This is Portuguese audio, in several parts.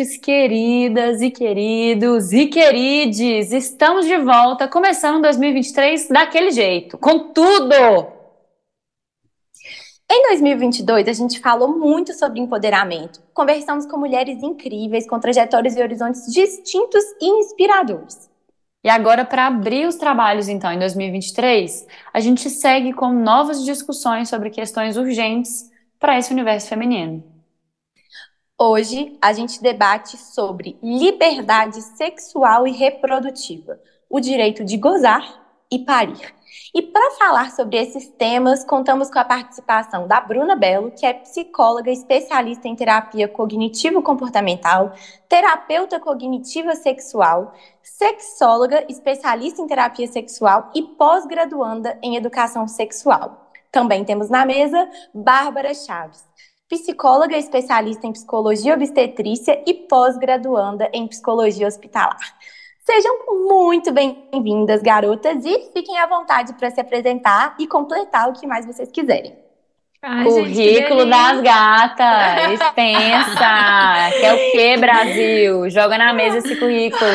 ouvintes queridas e queridos e querides! Estamos de volta, começando 2023 daquele jeito, com tudo! Em 2022, a gente falou muito sobre empoderamento. Conversamos com mulheres incríveis, com trajetórias e horizontes distintos e inspiradores. E agora, para abrir os trabalhos, então, em 2023, a gente segue com novas discussões sobre questões urgentes para esse universo feminino. Hoje a gente debate sobre liberdade sexual e reprodutiva, o direito de gozar e parir. E para falar sobre esses temas, contamos com a participação da Bruna Belo, que é psicóloga especialista em terapia cognitivo-comportamental, terapeuta cognitiva sexual, sexóloga especialista em terapia sexual e pós-graduanda em educação sexual. Também temos na mesa Bárbara Chaves, psicóloga especialista em psicologia obstetrícia e pós-graduanda em psicologia hospitalar. Sejam muito bem-vindas, garotas, e fiquem à vontade para se apresentar e completar o que mais vocês quiserem. Ai, Currículo gente, das gatas, extensa. Quer o quê, Brasil? Joga na mesa esse currículo.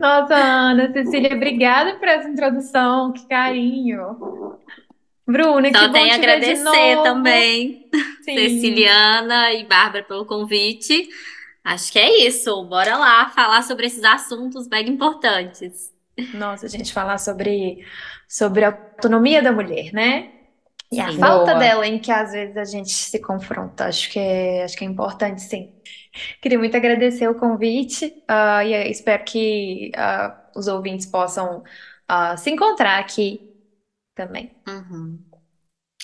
Nossa, Ana, Cecília, obrigada por essa introdução, que carinho. Bruna, Só que tenho a agradecer também, Sim. Ceciliana e Bárbara, pelo convite. Acho que é isso. Bora lá falar sobre esses assuntos mega importantes. Nossa, gente, falar sobre, sobre a autonomia da mulher, né? E a Sim. falta Boa. dela em que às vezes a gente se confronta. Acho que é, acho que é importante, sim. Queria muito agradecer o convite, ah, e espero que ah, os ouvintes possam ah, se encontrar aqui também. Uhum.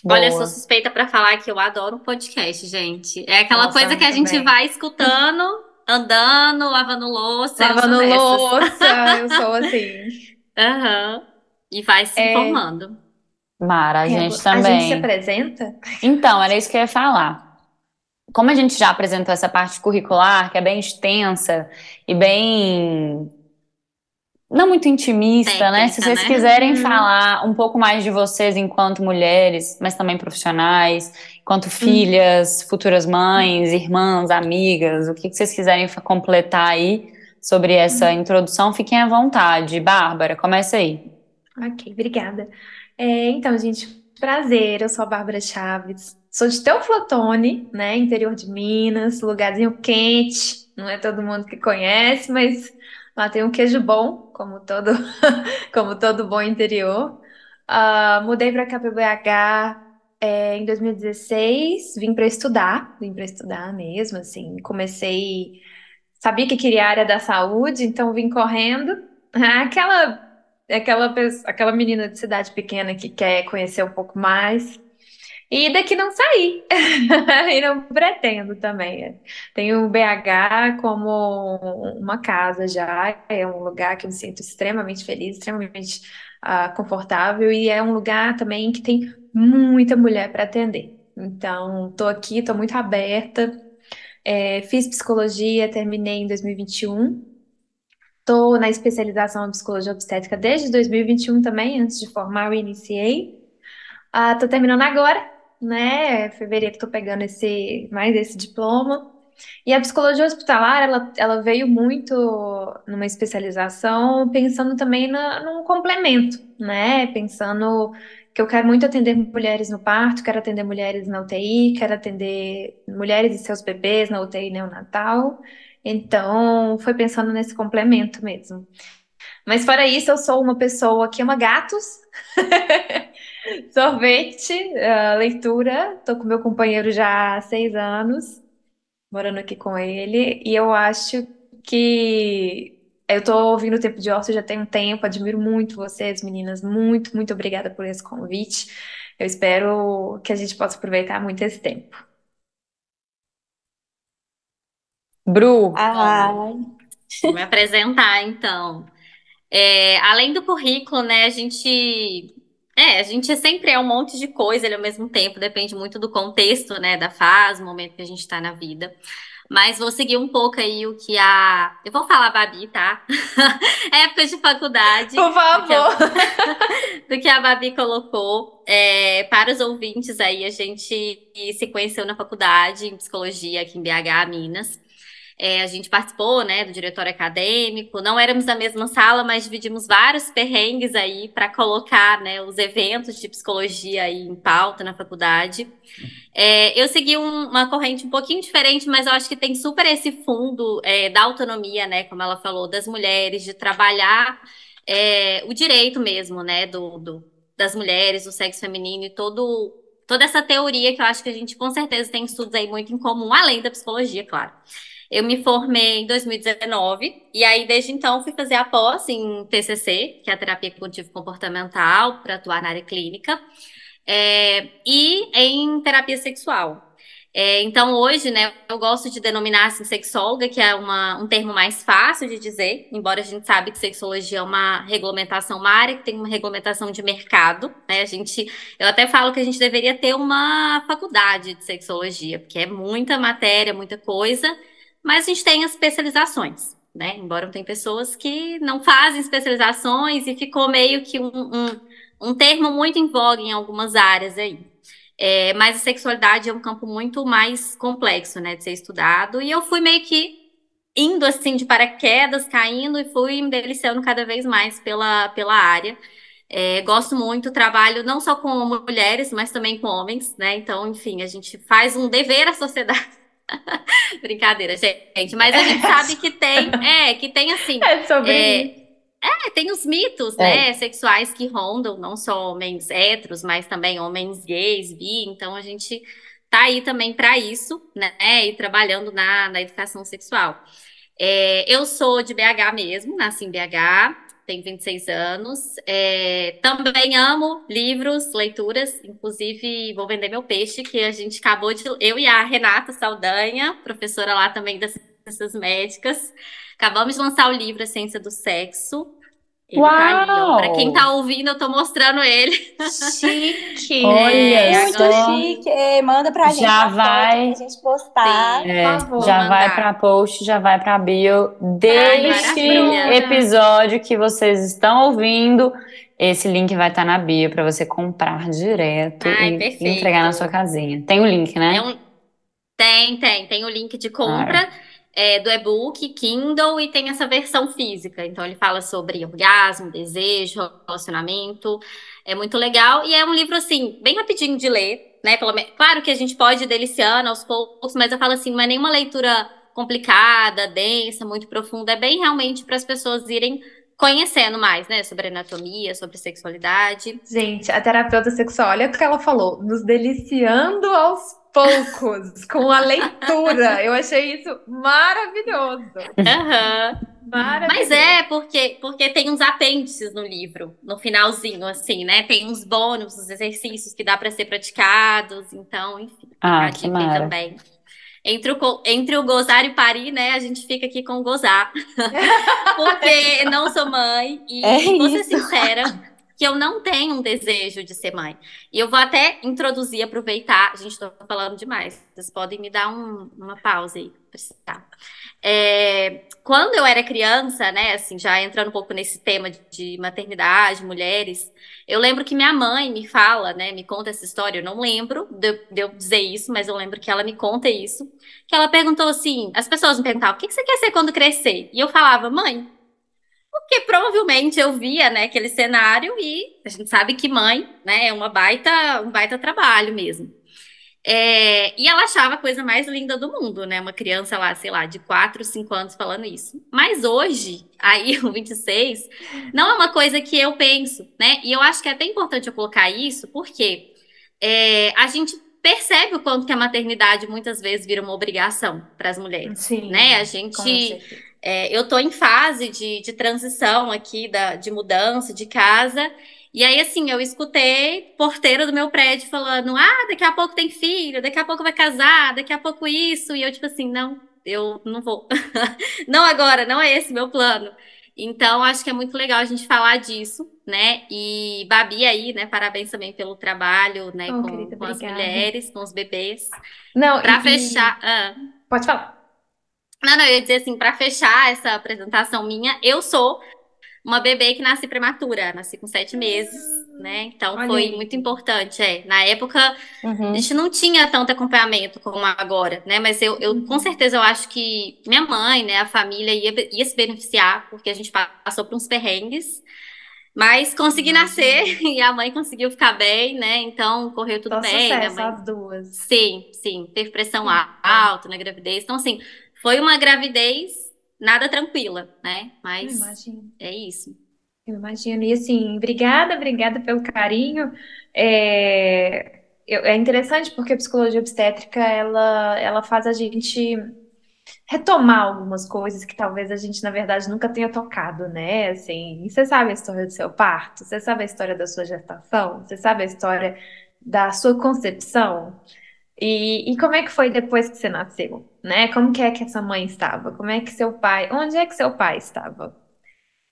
Olha, eu sou suspeita pra falar que eu adoro um podcast, gente. É aquela Nossa, coisa que a gente também. vai escutando, andando, lavando louça. Lavando louça, eu sou assim. Aham. E vai se É. informando. Mara, a É, gente a gente se também. apresenta? Então, era isso que eu ia falar. Como a gente já apresentou essa parte curricular, que é bem extensa e bem. Não muito intimista, né? Se vocês né? quiserem Uhum. falar um pouco mais de vocês enquanto mulheres, mas também profissionais, enquanto filhas, futuras mães, irmãs, amigas, o que que vocês quiserem completar aí sobre essa introdução, fiquem à vontade. Bárbara, começa aí. Ok, obrigada. É, então, gente, prazer, eu sou a Bárbara Chaves, sou de Teoflotone, né, interior de Minas, lugarzinho quente, não é todo mundo que conhece, mas lá tem um queijo bom, como todo, como todo bom interior. Ah, mudei para cá para BH é, em 2016, vim para estudar, vim para estudar mesmo, assim, comecei, sabia que queria a área da saúde, então vim correndo, aquela aquela, aquela menina de cidade pequena que quer conhecer um pouco mais. E daqui não saí. E não pretendo também. Tenho o BH como uma casa já. É um lugar que eu me sinto extremamente feliz, extremamente ah, confortável. E é um lugar também que tem muita mulher para atender. Então, estou aqui, estou muito aberta. É, fiz psicologia, terminei em 2021. Estou na especialização em psicologia obstétrica desde 2021 também, antes de formar eu iniciei. Estou terminando agora, né? Fevereiro estou pegando esse, mais esse diploma. E a psicologia hospitalar, ela, ela veio muito numa especialização, pensando também na, num complemento, né? Pensando que eu quero muito atender mulheres no parto, quero atender mulheres na UTI, quero atender mulheres e seus bebês na UTI neonatal. Então, foi pensando nesse complemento mesmo. Mas fora isso, eu sou uma pessoa que ama gatos, sorvete, ah, leitura. Tô com meu companheiro já há seis anos, morando aqui com ele, e eu acho que eu tô ouvindo o Tempo de Ócio já tem um tempo, admiro muito vocês, meninas, muito, muito obrigada por esse convite. Eu espero que a gente possa aproveitar muito esse tempo. Bru, Ai, Vou me apresentar, então. É, além do currículo, né, a gente. É, a gente sempre é um monte de coisa ali ao mesmo tempo, depende muito do contexto, né, da fase, momento que a gente está na vida. Mas vou seguir um pouco aí o que a. Eu vou falar Babi, tá? Época de faculdade. Por favor! do que a Babi colocou. É, para os ouvintes aí, a gente se conheceu na faculdade em psicologia aqui em BH, Minas. É, a gente participou, né, do diretório acadêmico. Não éramos da mesma sala, mas dividimos vários perrengues aí para colocar, né, os eventos de psicologia aí em pauta na faculdade. É, eu segui um, uma corrente um pouquinho diferente, mas eu acho que tem super esse fundo é, da autonomia, né, como ela falou, das mulheres, de trabalhar é, o direito mesmo, né, do, do, das mulheres, do sexo feminino e todo, toda essa teoria que eu acho que a gente com certeza tem estudos aí muito em comum, além da psicologia, claro. Eu me formei em 2019 e aí desde então fui fazer a pós em TCC, que é a terapia cognitivo comportamental, para atuar na área clínica, é, e em terapia sexual. É, então hoje, né, eu gosto de denominar assim sexóloga, que é uma, um termo mais fácil de dizer, embora a gente sabe que sexologia é uma regulamentação, uma área que tem uma regulamentação de mercado, né? A gente, eu até falo que a gente deveria ter uma faculdade de sexologia, porque é muita matéria, muita coisa mas a gente tem as especializações, né? Embora tem pessoas que não fazem especializações e ficou meio que um, um, um termo muito em voga em algumas áreas aí. É, mas a sexualidade é um campo muito mais complexo, né, de ser estudado. E eu fui meio que indo assim de paraquedas, caindo e fui me deliciando cada vez mais pela, pela área. É, gosto muito, trabalho não só com mulheres, mas também com homens, né? Então, enfim, a gente faz um dever à sociedade Brincadeira, gente. Mas a gente sabe que tem, é, que tem assim. É sobre é, isso. é, tem os mitos, né, sexuais que rondam, não só homens héteros, mas também homens gays, bi. Então a gente tá aí também para isso, né, e trabalhando na, na educação sexual. É, eu sou de BH mesmo, nasci em BH, tenho 26 anos. É, também amo livros, leituras, inclusive vou vender meu peixe, que a gente acabou de. Eu e a Renata Saldanha, professora lá também das ciências médicas, acabamos de lançar o livro A Ciência do Sexo. Ele Uau! tá ali, ó. Pra quem tá ouvindo, eu tô mostrando ele. Chique. Olha É, muito só. chique. É, Manda pra gente Já vai. pra gente postar. Sim. É, Por favor, já mandar. vai para post, já vai para bio deste maravilha. episódio que vocês estão ouvindo. Esse link vai estar na bio para você comprar direto Ai, e perfeito. entregar na sua casinha. Tem o link, né? É um- Tem, tem. Tem o link de compra é, do e-book, Kindle, e tem essa versão física. Então, ele fala sobre orgasmo, desejo, relacionamento. É muito legal. E é um livro, assim, bem rapidinho de ler, né? Pelo Claro que a gente pode ir deliciando aos poucos, mas eu falo assim, não é nenhuma leitura complicada, densa, muito profunda. É bem realmente para as pessoas irem conhecendo mais, né? Sobre anatomia, sobre sexualidade. Gente, a terapeuta sexual, olha o que ela falou, nos deliciando aos poucos com a leitura. Eu achei isso maravilhoso. Aham. Maravilhoso. Mas é, porque, porque tem uns apêndices no livro, no finalzinho, assim, né? Tem uns bônus, os exercícios que dá para ser praticados, então, enfim, Ah, que mara. também. Entre o, entre o gozar e parir, né? A gente fica aqui com o gozar. Porque não sou mãe e É vou ser isso. sincera que eu não tenho um desejo de ser mãe. E eu vou até introduzir, aproveitar. Gente, estou falando demais. Vocês podem me dar um- uma pausa aí, precisar. É, quando eu era criança, né, assim, já entrando um pouco nesse tema de, de maternidade, mulheres, eu lembro que minha mãe me fala, né, me conta essa história, eu não lembro de, de eu dizer isso, mas eu lembro que ela me conta isso, que ela perguntou assim, as pessoas me perguntavam, o que que você quer ser quando crescer? E eu falava, mãe, porque provavelmente eu via, né, aquele cenário e a gente sabe que mãe, né, é uma baita, um baita trabalho mesmo. É, e ela achava a coisa mais linda do mundo, né? Uma criança lá, sei lá, de 4, 5 anos falando isso. Mas hoje, aí, o 26, não é uma coisa que eu penso, né? E eu acho que é até importante eu colocar isso, porque é, a gente percebe o quanto que a maternidade muitas vezes vira uma obrigação para as mulheres, Sim, né? A gente. É, eu estou em fase de, de transição aqui, da, de mudança de casa, E aí, assim, eu escutei porteira do meu prédio falando: ah, daqui a pouco tem filho, daqui a pouco vai casar, daqui a pouco isso. E eu, tipo assim, não, eu não vou. não agora, não é esse meu plano. Então, acho que é muito legal a gente falar disso, né? E Babi aí, né? Parabéns também pelo trabalho, né? Oh, com, querida, com as mulheres, com os bebês. Não, Para fechar. ah. Pode falar. Não, não, eu ia dizer assim, para fechar essa apresentação minha, eu sou uma bebê que nasci prematura, nasci com sete meses, né? Então Olha foi aí. muito importante. É. Na época, Uhum. a gente não tinha tanto acompanhamento como agora, né? Mas eu, eu com certeza eu acho que minha mãe, né, a família ia, ia se beneficiar, porque a gente passou por uns perrengues. Mas consegui nascer e a mãe conseguiu ficar bem, né? Então correu tudo Só bem. Minha sucesso, mãe as duas. Sim, sim, teve pressão a- alta na gravidez. Então, assim, foi uma gravidez nada tranquila, né? Mas imagino. é isso. Eu imagino. E assim, obrigada, obrigada pelo carinho. É, é interessante porque a psicologia obstétrica ela, ela faz a gente retomar algumas coisas que talvez a gente, na verdade, nunca tenha tocado, né? Assim, você sabe a história do seu parto? Você sabe a história da sua gestação? Você sabe a história da sua concepção? E, e como é que foi depois que você nasceu, né? Como que é que essa mãe estava? Como é que seu pai, onde é que seu pai estava?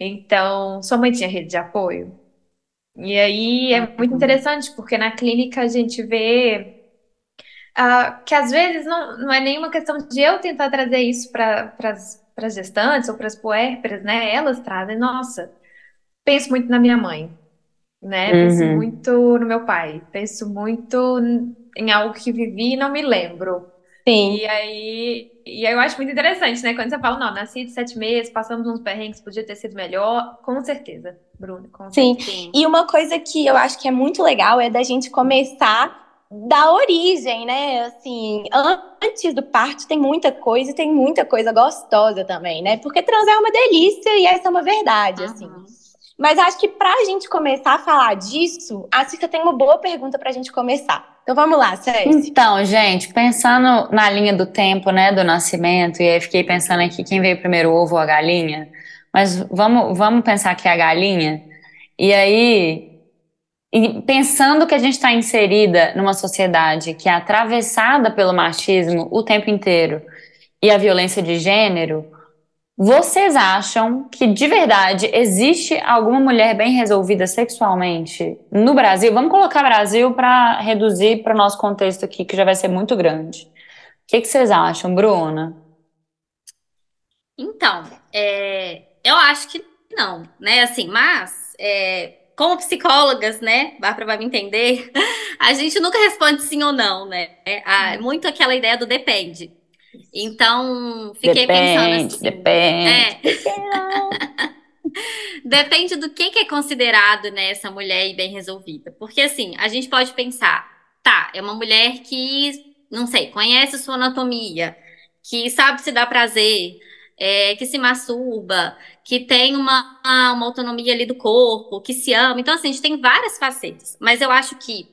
Então, sua mãe tinha rede de apoio? E aí é muito Uhum. interessante, porque na clínica a gente vê ah, que às vezes não, não é nenhuma questão de eu tentar trazer isso para as gestantes ou para as puérperas, né? Elas trazem, nossa, penso muito na minha mãe, né? Penso Uhum. muito no meu pai, penso muito em algo que vivi e não me lembro. Sim. E aí, e aí eu acho muito interessante, né? Quando você fala, não, nasci de sete meses, passamos uns perrengues, podia ter sido melhor. Com certeza, Bruno, com Sim. Sim. E uma coisa que eu acho que é muito legal é da gente começar da origem, né? Assim, antes do parto tem muita coisa e tem muita coisa gostosa também, né? Porque transar é uma delícia e essa é uma verdade, assim. Uhum. Mas acho que pra gente começar a falar disso, a Cissa tem uma boa pergunta pra gente começar. Então vamos lá, Cécia. Então, gente, pensando na linha do tempo, né, do nascimento, e aí fiquei pensando aqui quem veio primeiro, o ovo ou a galinha, mas vamos, vamos pensar que é a galinha, e aí, pensando que a gente está inserida numa sociedade que é atravessada pelo machismo o tempo inteiro e a violência de gênero, vocês acham que de verdade existe alguma mulher bem resolvida sexualmente no Brasil? Vamos colocar Brasil para reduzir para o nosso contexto aqui, que já vai ser muito grande. O que, que vocês acham, Bruna? Então, é, eu acho que não, né? Assim, mas é, como psicólogas, né? Bárbara vai me entender, a gente nunca responde sim ou não, né? É, a- muito aquela ideia do depende. Então, fiquei pensando Depende, assim. depende. É, Depende do que, que é considerado, né, essa mulher bem resolvida. Porque, assim, a gente pode pensar, tá, é uma mulher que, não sei, conhece sua anatomia, que sabe se dar prazer, é, que se masturba, que tem uma, uma autonomia ali do corpo, que se ama. Então, assim, a gente tem várias facetas. Mas eu acho que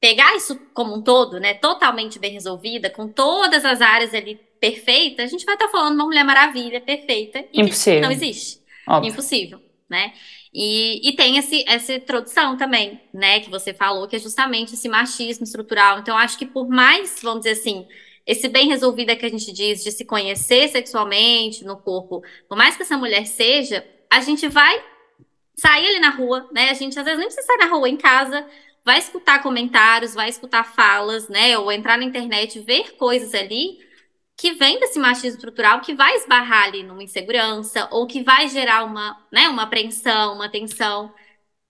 pegar isso como um todo, né, totalmente bem resolvida, com todas as áreas ali perfeitas, a gente vai estar falando de uma mulher maravilha, perfeita, e Impossível. não existe. Óbvio. Impossível, né? E, e tem esse, essa introdução também, né? Que você falou, que é justamente esse machismo estrutural. Então, acho que por mais, vamos dizer assim, esse bem resolvida que a gente diz de se conhecer sexualmente no corpo, por mais que essa mulher seja, a gente vai sair ali na rua, né? A gente às vezes nem precisa sair na rua, em casa, vai escutar comentários, vai escutar falas, né? Ou entrar na internet, ver coisas ali que vem desse machismo estrutural que vai esbarrar ali numa insegurança ou que vai gerar uma, né, uma apreensão, uma tensão.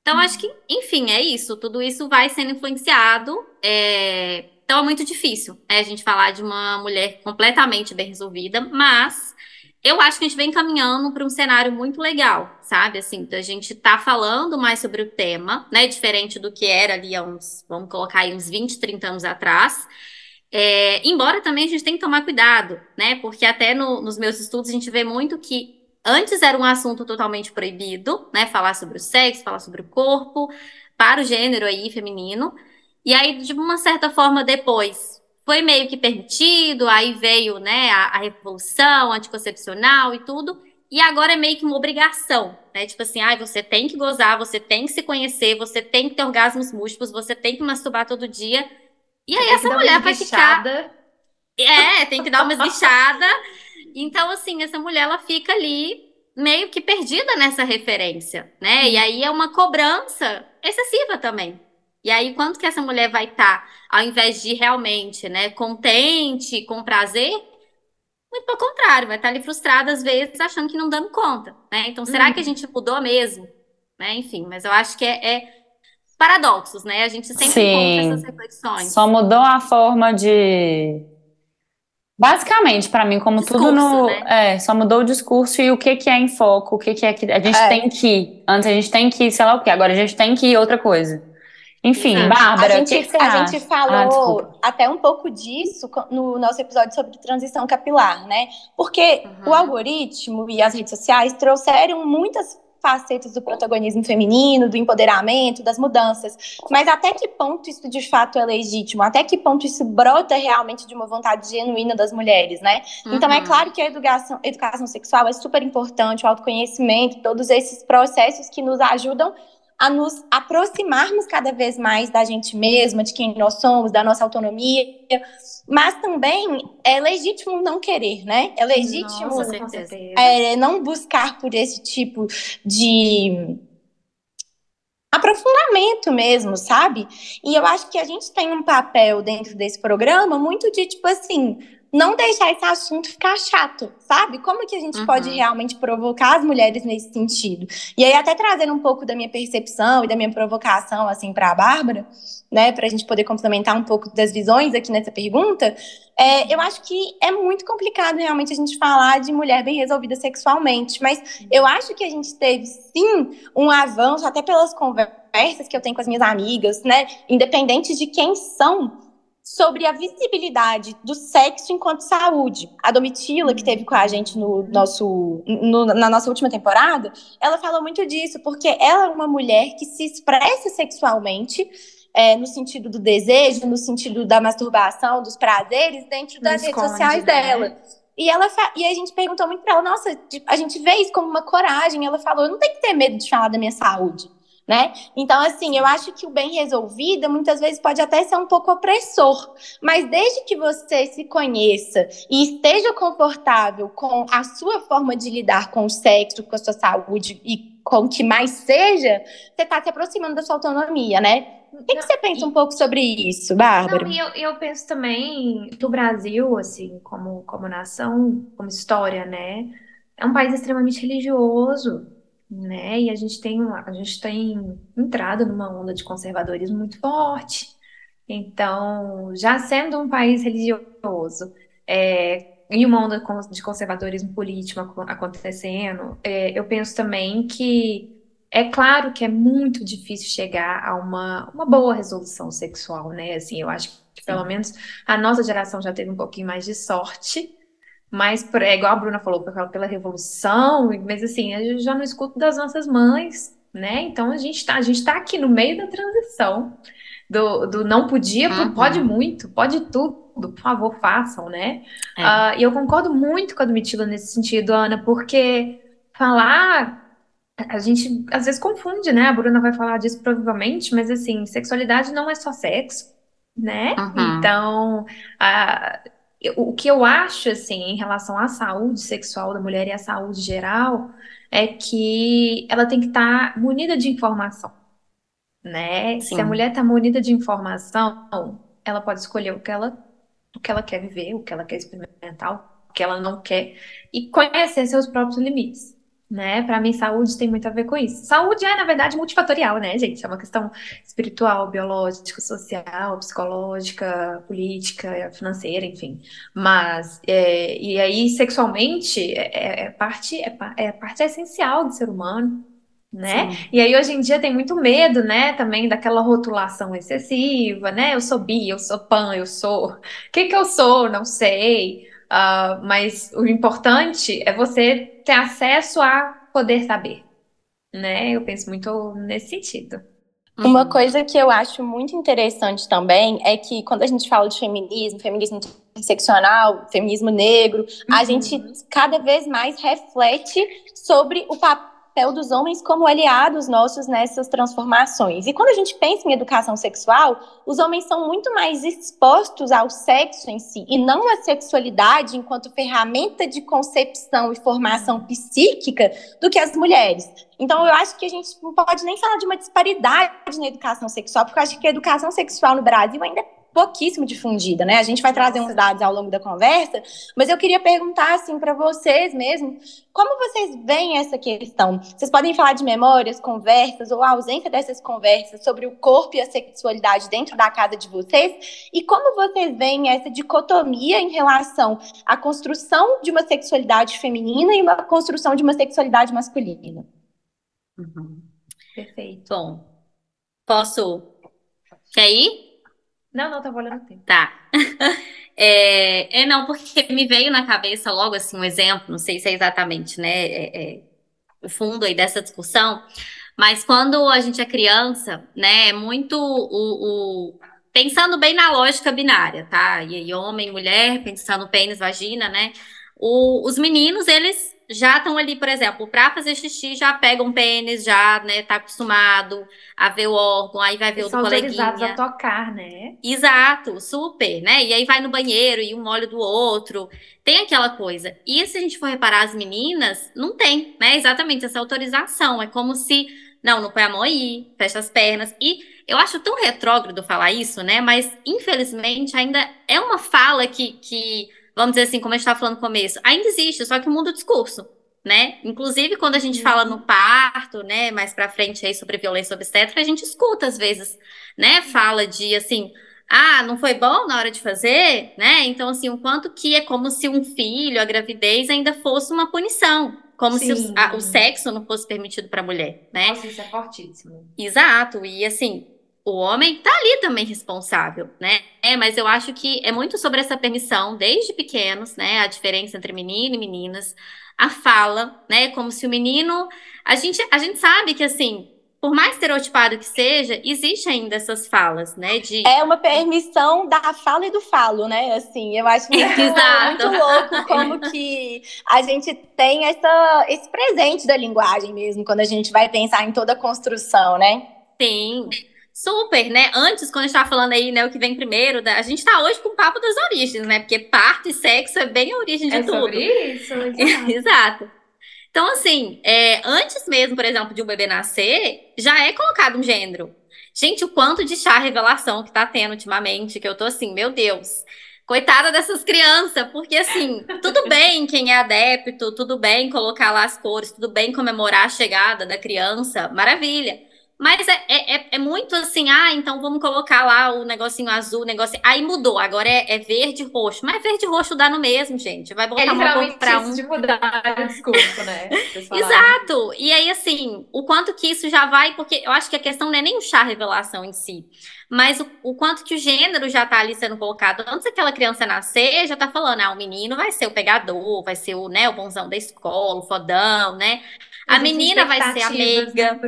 Então, acho que, enfim, é isso. Tudo isso vai sendo influenciado. é, Então, é muito difícil né, a gente falar de uma mulher completamente bem resolvida, mas eu acho que a gente vem caminhando para um cenário muito legal, sabe? Assim, da gente tá falando mais sobre o tema, né? Diferente do que era ali há uns, vamos colocar aí, uns 20, 30 anos atrás. É, embora também a gente tenha que tomar cuidado, né? Porque até no- nos meus estudos a gente vê muito que antes era um assunto totalmente proibido, né? Falar sobre o sexo, falar sobre o corpo, para o gênero aí feminino. E aí, de uma certa forma, depois foi meio que permitido, aí veio, né, a, a revolução anticoncepcional e tudo. e agora é meio que uma obrigação, né? Tipo assim, ah, você tem que gozar, você tem que se conhecer, você tem que ter orgasmos múltiplos, você tem que masturbar todo dia. E aí essa mulher vai ficar. É, tem que dar uma bichada. Então, assim, essa mulher ela fica ali meio que perdida nessa referência, né? E aí é uma cobrança excessiva também. E aí, quanto que essa mulher vai estar, tá, ao invés de realmente, né, contente, com prazer, muito pelo contrário, vai estar tá ali frustrada às vezes, achando que não dando conta, né? Então, será que a uhum. gente mudou mesmo? Né? Enfim, mas eu acho que é, é paradoxos, né? A gente sempre Sim. encontra essas reflexões. Só mudou a forma de Basicamente, para mim, como discurso, tudo no. Né? É, só mudou o discurso e o que, que é em foco, o que, que é que. A gente é. tem que ir. Antes a gente tem que ir, sei lá o quê, agora a gente tem que ir outra coisa. Enfim, Sim. Bárbara, a gente, que que a gente falou ah, até um pouco disso no nosso episódio sobre transição capilar, né? Porque uhum. o algoritmo e as redes sociais trouxeram muitas facetas do protagonismo feminino, do empoderamento, das mudanças. Mas até que ponto isso de fato é legítimo? Até que ponto isso brota realmente de uma vontade genuína das mulheres, né? Uhum. Então é uhum. claro que a educação, educação sexual é super importante, o autoconhecimento, todos esses processos que nos ajudam a nos aproximarmos cada vez mais da gente mesma, de quem nós somos, da nossa autonomia, mas também é legítimo não querer, né? É legítimo nossa, é, não buscar por esse tipo de aprofundamento mesmo, sabe? E eu acho que a gente tem um papel dentro desse programa muito de tipo assim, não deixar esse assunto ficar chato, sabe? Como que a gente uhum. pode realmente provocar as mulheres nesse sentido? E aí, até trazendo um pouco da minha percepção e da minha provocação, assim, para a Bárbara, né, para a gente poder complementar um pouco das visões aqui nessa pergunta, é, eu acho que é muito complicado realmente a gente falar de mulher bem resolvida sexualmente, mas eu acho que a gente teve, sim, um avanço, até pelas conversas que eu tenho com as minhas amigas, né, independente de quem são, sobre a visibilidade do sexo enquanto saúde. A Domitila, que teve com a gente no nosso, no, na nossa última temporada, ela falou muito disso, porque ela é uma mulher que se expressa sexualmente, é, no sentido do desejo, no sentido da masturbação, dos prazeres, dentro das redes sociais né? dela. E, ela e a gente perguntou muito para ela, nossa, a gente vê isso como uma coragem. Ela falou, eu não tenho que ter medo de falar da minha saúde né? Então, assim, eu acho que o bem resolvido muitas vezes pode até ser um pouco opressor, mas desde que você se conheça e esteja confortável com a sua forma de lidar com o sexo, com a sua saúde e com o que mais seja, você está se aproximando da sua autonomia, né? O que, que você pensa um pouco sobre isso, Bárbara? Não, eu, eu penso também que o Brasil, assim, como, como nação, como história, né? É um país extremamente religioso, né? E a gente tem, a gente tem entrado numa onda de conservadorismo muito forte. Então, já sendo um país religioso, é, e uma onda de conservadorismo político acontecendo, é, eu penso também que é claro que é muito difícil chegar a uma, uma boa resolução sexual, né? Assim, eu acho que pelo menos a nossa geração já teve um pouquinho mais de sorte, mas por, é igual a Bruna falou, pela revolução, mas assim, eu já não escuto das nossas mães, né? Então a gente está a gente tá aqui no meio da transição do, do não podia, uhum. pode muito, pode tudo, por favor, façam, né? É. Uh, e eu concordo muito com a Domitila nesse sentido, Ana, porque falar a gente às vezes confunde, né? A Bruna vai falar disso provavelmente, mas assim, sexualidade não é só sexo, né? Uhum. Então, a, o que eu acho, assim, em relação à saúde sexual da mulher e à saúde geral, é que ela tem que estar tá munida de informação, né? Sim. Se a mulher está munida de informação, ela pode escolher o que ela, o que ela quer viver, o que ela quer experimentar, o que ela não quer, e conhecer seus próprios limites né? Para mim, saúde tem muito a ver com isso. Saúde é, na verdade, multifatorial, né, gente? É uma questão espiritual, biológica, social, psicológica, política, financeira, enfim. Mas, é, e aí, sexualmente, é, é, é parte, é, é parte essencial do ser humano. Né? Sim. E aí hoje em dia tem muito medo, né, também daquela rotulação excessiva, né? Eu sou bi, eu sou pan, eu sou. O que que eu sou? Não sei. Uh, mas o importante é você ter acesso a poder saber, né? Eu penso muito nesse sentido. Uma coisa que eu acho muito interessante também é que quando a gente fala de feminismo, feminismo interseccional, feminismo negro, Uhum. a gente cada vez mais reflete sobre o papel dos homens como aliados nossos nessas transformações. E quando a gente pensa em educação sexual, os homens são muito mais expostos ao sexo em si, e não à sexualidade enquanto ferramenta de concepção e formação psíquica do que as mulheres. Então, eu acho que a gente não pode nem falar de uma disparidade na educação sexual, porque eu acho que a educação sexual no Brasil ainda é pouquíssimo difundida, né? A gente vai trazer uns dados ao longo da conversa, mas eu queria perguntar assim para vocês mesmo, como vocês veem essa questão? Vocês podem falar de memórias, conversas ou a ausência dessas conversas sobre o corpo e a sexualidade dentro da casa de vocês? E como vocês veem essa dicotomia em relação à construção de uma sexualidade feminina e uma construção de uma sexualidade masculina? Uhum. Perfeito. Bom, posso. Quer ir? Não, não, olhando o tempo. Tá. É, é, não, porque me veio na cabeça logo assim um exemplo, não sei se é exatamente, né, é, é, o fundo aí dessa discussão, mas quando a gente é criança, né, é muito o, o- pensando bem na lógica binária, tá? E homem, mulher, pensando pênis, vagina, né? O- os meninos, eles já estão ali, por exemplo, para fazer xixi, já pegam pênis, já, né, tá acostumado a ver o órgão, aí vai ver Eles o do são autorizados coleguinha. a tocar, né? Exato, super, né? E aí vai no banheiro e um olha do outro. Tem aquela coisa. E se a gente for reparar as meninas, não tem, né? Exatamente essa autorização. É como se, não, não põe a mão aí, fecha as pernas. E eu acho tão retrógrado falar isso, né? Mas infelizmente ainda é uma fala que, que vamos dizer assim, como a gente estava falando no começo, ainda existe, só que muda o discurso. Né? Inclusive, quando a gente fala no parto, né, mais pra frente aí sobre violência obstétrica, a gente escuta às vezes, né, fala de assim, ah, não foi bom na hora de fazer, né? Então, assim, o quanto que é como se um filho, a gravidez, ainda fosse uma punição. Como se Sim. o, a- o sexo não fosse permitido para a mulher, né? Nossa, isso é fortíssimo. Exato. E assim, o homem tá ali também responsável, né? É, mas eu acho que é muito sobre essa permissão, desde pequenos, né? A diferença entre menino e meninas, a fala, né? Como se o menino. A gente, a gente sabe que, assim, por mais estereotipado que seja, existe ainda essas falas, né? De. É uma permissão da fala e do falo, né? Assim, eu acho muito, Exato. muito louco como que a gente tem essa, esse presente da linguagem mesmo, quando a gente vai pensar em toda a construção, né? Sim, super, né? Antes, quando a gente tava falando aí, né, o que vem primeiro, a gente tá hoje com o papo das origens, né? Porque parto e sexo é bem a origem de É tudo. sobre isso? Exato. Exato. Então, assim, é, antes mesmo, por exemplo, de um bebê nascer, já é colocado um gênero. Gente, o quanto de chá revelação que tá tendo ultimamente, que eu tô assim, meu Deus. Coitada dessas crianças, porque assim, tudo bem quem é adepto, tudo bem colocar lá as cores, tudo bem comemorar a chegada da criança, maravilha. Mas é, é, é- é muito assim, ah, então vamos colocar lá o negocinho azul, o negocinho. Aí mudou, agora é, é verde e roxo. Mas verde e roxo dá no mesmo, gente. Vai É botar uma cor isso um. de mudar discurso, né? Exato! E aí, assim, o quanto que isso já vai, porque eu acho que a questão não é nem o chá revelação em si, mas o, o quanto que o gênero já tá ali sendo colocado. Antes daquela criança nascer, já tá falando, ah, o menino vai ser o pegador, vai ser o, né, o bonzão da escola, o fodão, né? A Existem menina vai ser a meiga. né?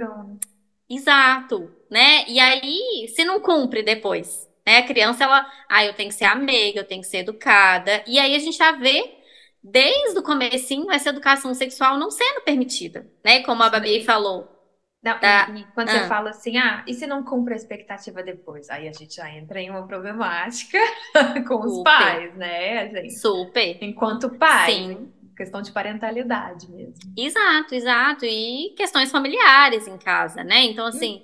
Exato, né? E aí, se não cumpre depois, né? A criança, ela, ah, eu tenho que ser a meiga, eu tenho que ser educada. E aí a gente já vê, desde o comecinho, essa educação sexual não sendo permitida, né? Como a Babi falou. Não, Tá. e, e quando Ah. você fala assim, ah, e se não cumpre a expectativa depois? Aí a gente já entra em uma problemática com os Super. pais, né, gente? Super. Enquanto pai, Sim. Questão de parentalidade mesmo. Exato, exato. E questões familiares em casa, né? Então, assim,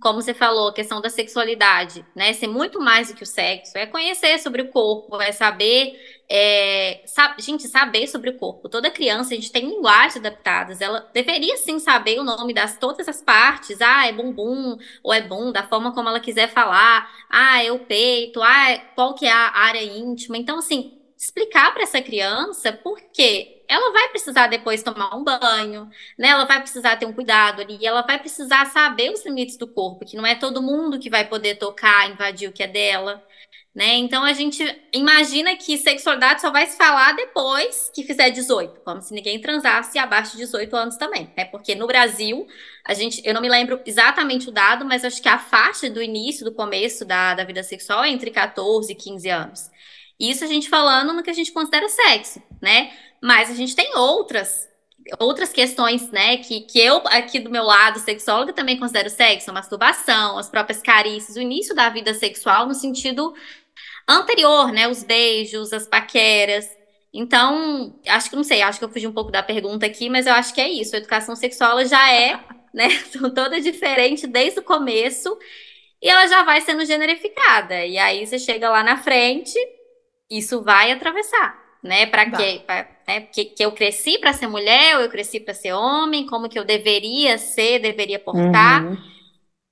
como você falou, a questão da sexualidade, né? Ser muito mais do que o sexo, é conhecer sobre o corpo, é saber, é, gente, saber sobre o corpo. Toda criança, a gente tem linguagens adaptadas, ela deveria sim saber o nome das todas as partes. Ah, é bumbum, ou é bunda, a forma como ela quiser falar. Ah, é o peito, ah, é- qual que é a área íntima. Então, assim, explicar para essa criança por quê. Ela vai precisar depois tomar um banho, né? Ela vai precisar ter um cuidado ali, ela vai precisar saber os limites do corpo, que não é todo mundo que vai poder tocar, invadir o que é dela, né? Então a gente imagina que sexualidade só vai se falar depois que fizer 18, como se ninguém transasse abaixo de 18 anos também, né? Porque no Brasil, a gente, eu não me lembro exatamente o dado, mas acho que a faixa do início, do começo da, da vida sexual é entre 14 e 15 anos. Isso a gente falando no que a gente considera sexo, né? Mas a gente tem outras outras questões, né, que, que eu aqui do meu lado, sexóloga, também considero sexo, a masturbação, as próprias carícias, o início da vida sexual no sentido anterior, né, os beijos, as paqueras. Então, acho que não sei, acho que eu fugi um pouco da pergunta aqui, mas eu acho que é isso. A educação sexual já é, né, toda diferente desde o começo e ela já vai sendo generificada. E aí você chega lá na frente, isso vai atravessar, né? Para quê? Pra, né? Que, que eu cresci para ser mulher, ou eu cresci para ser homem, como que eu deveria ser, deveria portar. Uhum.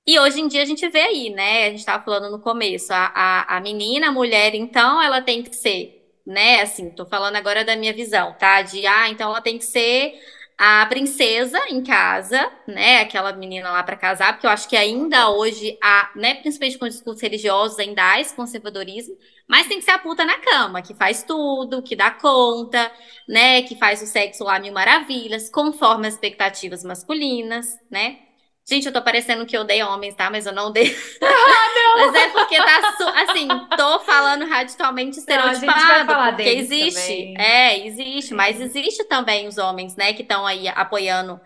E hoje em dia a gente vê aí, né? A gente estava falando no começo, a, a, a menina, a mulher, então, ela tem que ser, né? Assim, tô falando agora da minha visão, tá? De, ah, então ela tem que ser a princesa em casa, né? Aquela menina lá para casar, porque eu acho que ainda hoje há, né, principalmente com discursos religiosos, ainda há esse conservadorismo, mas tem que ser a puta na cama, que faz tudo, que dá conta, né? Que faz o sexo lá mil maravilhas, conforme as expectativas masculinas, né? Gente, eu tô parecendo que eu odeio homens, tá? Mas eu não odeio. Ah, não. Mas é porque tá assim, tô falando radicalmente estereotipado, não, porque existe. Também. É, existe, mas existe também os homens, né, que estão aí apoiando,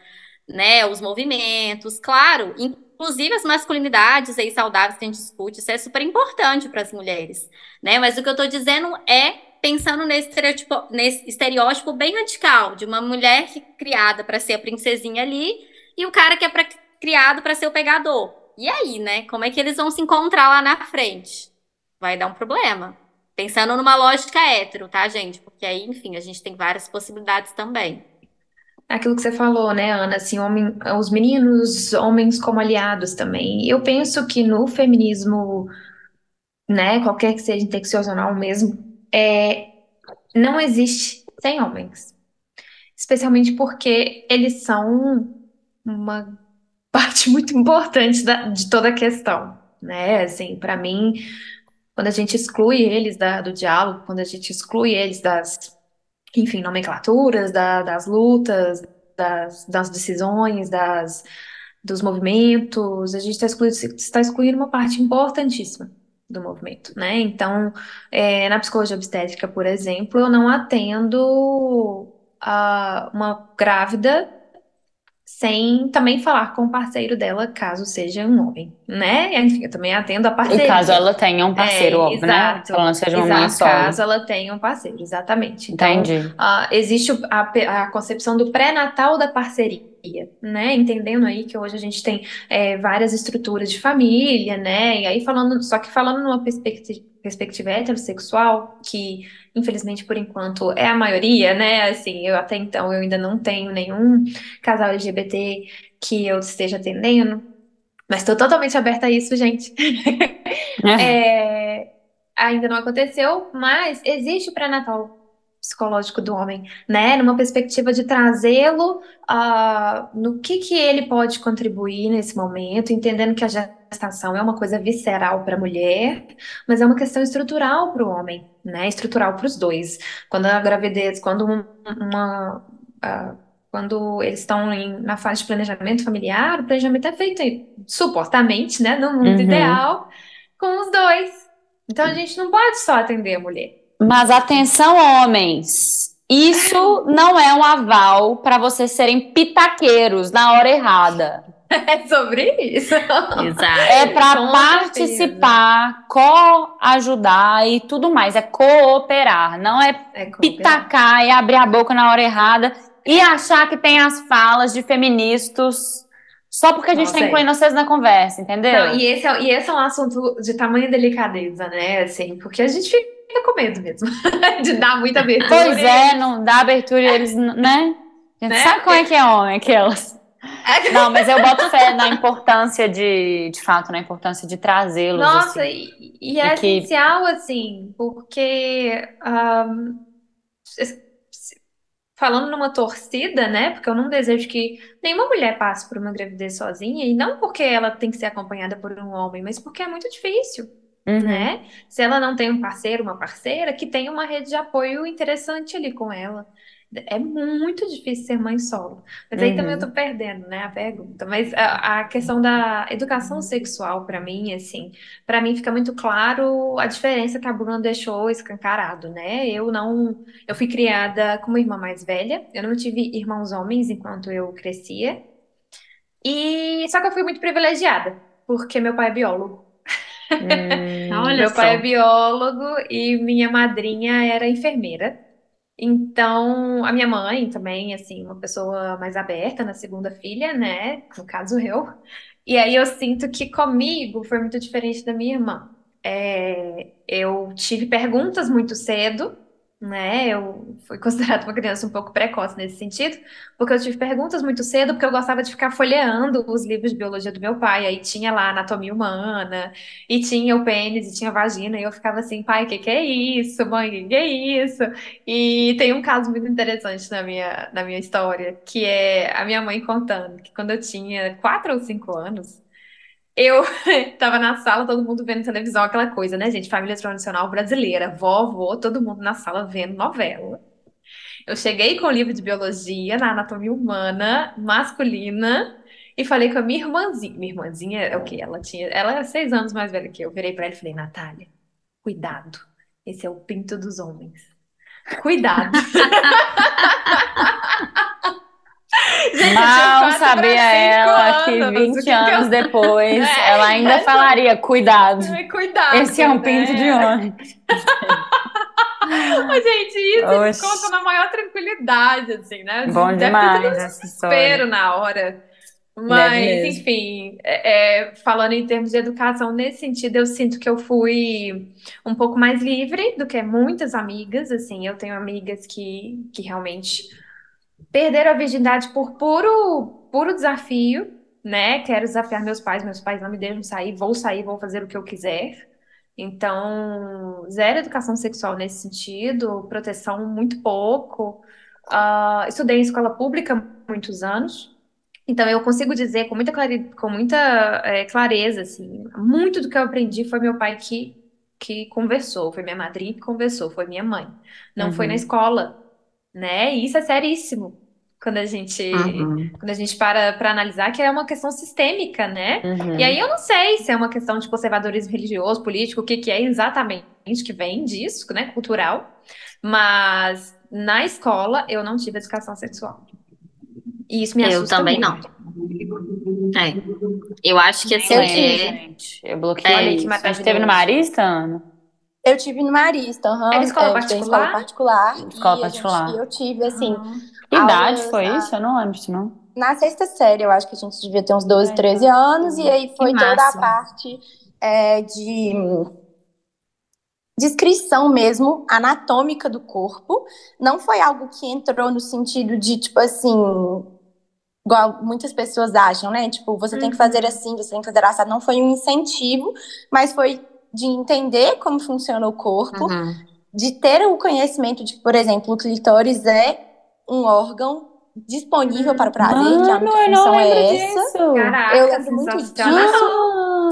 né, os movimentos, claro, inclusive as masculinidades aí saudáveis que a gente discute, isso é super importante para as mulheres, né? Mas o que eu tô dizendo é pensando nesse estereótipo, nesse estereótipo bem radical de uma mulher que, criada para ser a princesinha ali e o cara que é para criado para ser o pegador. E aí, né? Como é que eles vão se encontrar lá na frente? Vai dar um problema. Pensando numa lógica hétero, tá, gente? Porque aí, enfim, a gente tem várias possibilidades também. Aquilo que você falou, né, Ana, assim, homem, os meninos, homens como aliados também. Eu penso que no feminismo, né, qualquer que seja interseccional mesmo, é, não existe sem homens. Especialmente porque eles são uma parte muito importante da, de toda a questão, né? Assim, para mim, quando a gente exclui eles da, do diálogo, quando a gente exclui eles das, enfim, nomenclaturas, da, das lutas, das, das decisões, das, dos movimentos, a gente está excluindo, está excluindo uma parte importantíssima do movimento, né? Então, é, na psicologia obstétrica, por exemplo, eu não atendo a uma grávida sem também falar com o parceiro dela, caso seja um homem, né? Enfim, eu também atendo a parceira. E caso ela tenha um parceiro, é, óbvio, né? exato, né? Ela não seja uma mãe só. caso ela tenha um parceiro, exatamente. Então, Entendi. Uh, existe a, a concepção do pré-natal da parceria, né? Entendendo aí que hoje a gente tem é, várias estruturas de família, né? E aí falando, só que falando numa perspectiva, perspectiva heterossexual, que infelizmente por enquanto é a maioria, né? Assim, eu até então eu ainda não tenho nenhum casal LGBT que eu esteja atendendo, mas estou totalmente aberta a isso, gente. É. é, ainda não aconteceu, mas existe o pré-natal psicológico do homem, né? Numa perspectiva de trazê-lo uh, no que que ele pode contribuir nesse momento, entendendo que a gestação é uma coisa visceral para a mulher, mas é uma questão estrutural para o homem, né? Estrutural para os dois. Quando a gravidez, quando uma, uh, quando eles estão em, na fase de planejamento familiar, o planejamento é feito supostamente, né, no mundo uhum. ideal, com os dois. Então a gente não pode só atender a mulher. Mas atenção, homens. Isso não é um aval para vocês serem pitaqueiros na hora errada. É sobre isso. Exato. É para participar, co-ajudar e tudo mais. É cooperar. Não é, é pitacar e abrir a boca na hora errada e achar que tem as falas de feministas só porque a gente Nossa, tá incluindo é. vocês na conversa, entendeu? Não, e, esse é, e esse é um assunto de tamanha delicadeza, né? Assim, porque a gente fica com medo mesmo de dar muita abertura. Pois é, não dá abertura e eles, né? A gente né? sabe como é que é homem, aquelas. Não, mas eu boto fé na importância de, de fato, na importância de trazê-los. Nossa, assim, e, e é que... essencial, assim, porque um, falando numa torcida, né? Porque eu não desejo que nenhuma mulher passe por uma gravidez sozinha, e não porque ela tem que ser acompanhada por um homem, mas porque é muito difícil. Uhum. Né? Se ela não tem um parceiro, uma parceira, que tenha uma rede de apoio interessante ali com ela. É muito difícil ser mãe solo. Mas aí também eu Uhum. tô perdendo, né, a pergunta. Mas a, a questão da educação sexual, pra mim, assim, pra mim fica muito claro a diferença que a Bruna deixou escancarado, né? Eu não, eu fui criada como irmã mais velha. Eu não tive irmãos homens enquanto eu crescia. E só que eu fui muito privilegiada, porque meu pai é biólogo. Hum, Olha Meu pai é só. biólogo e minha madrinha era enfermeira. Então, a minha mãe também, assim, uma pessoa mais aberta na segunda filha, né? No caso, eu. E aí eu sinto que comigo foi muito diferente da minha irmã. É, eu tive perguntas muito cedo, né? Eu fui considerada uma criança um pouco precoce nesse sentido, porque eu tive perguntas muito cedo, porque eu gostava de ficar folheando os livros de biologia do meu pai. Aí tinha lá anatomia humana, e tinha o pênis, e tinha vagina, e eu ficava assim, pai, o que que é isso? Mãe, o que que é isso? E tem um caso muito interessante na minha, na minha história, que é a minha mãe contando que quando eu tinha quatro ou cinco anos, eu tava na sala, todo mundo vendo televisão, aquela coisa, né, gente? Família tradicional brasileira, vovó, todo mundo na sala vendo novela. Eu cheguei com o livro de biologia na anatomia humana masculina e falei com a minha irmãzinha. Minha irmãzinha é o quê? Ela tinha, ela é seis anos mais velha que eu. Virei pra ela e falei, Natália, cuidado. Esse é o pinto dos homens. Cuidado. Gente, Mal sabia ela que anos. O 20 que que anos eu- depois É, ela ainda essa- falaria: cuidado, Cuidado. esse é um né? pinto de homem. Ô, gente, isso Oxi. contam na maior tranquilidade, assim, né? Bom Deve ter demais um história. desespero na hora. Mas, enfim, é, é, falando em termos de educação, nesse sentido, eu sinto que eu fui um pouco mais livre do que muitas amigas, assim, eu tenho amigas que, que realmente perderam a virgindade por puro, puro desafio, né? Quero desafiar meus pais, meus pais não me deixam sair, vou sair, vou fazer o que eu quiser. Então, zero educação sexual nesse sentido, proteção muito pouco. Ah, estudei em escola pública muitos anos, então eu consigo dizer com muita, clare... com muita é, clareza, assim, muito do que eu aprendi foi meu pai que, que conversou, foi minha madrinha que conversou, foi minha mãe. Não foi na Uhum. escola, né? E isso é seríssimo quando a gente, Uhum. quando a gente para para analisar que é uma questão sistêmica, né? Uhum. E aí eu não sei se é uma questão de conservadorismo religioso, político, o que que é exatamente que vem disso, né, cultural. Mas na escola eu não tive educação sexual. E isso me Eu assusta também muito. É. Eu acho que assim, Eu é, gente. Eu bloqueei Olha que isso. A gente teve no Marista, Ana? Eu tive no Marista, aham. Era escola É, em escola particular. Escola e a gente- particular. eu tive, assim, Aham. Que idade aulas foi na- isso? Eu não lembro disso, não. na sexta série, eu acho que a gente devia ter uns 12, É. 13 anos, e aí foi toda a parte é, de descrição mesmo anatômica do corpo. Não foi algo que entrou no sentido de, tipo assim, igual muitas pessoas acham, né? Tipo, você tem que fazer Uhum. assim, você tem que fazer assado. Não foi um incentivo, mas foi de entender como funciona o corpo, Uhum. de ter o conhecimento de, por exemplo, o clitóris é um órgão disponível para o prazer, que a Mano, única eu não função lembro é essa. disso. Caraca, Eu lembro muito disso.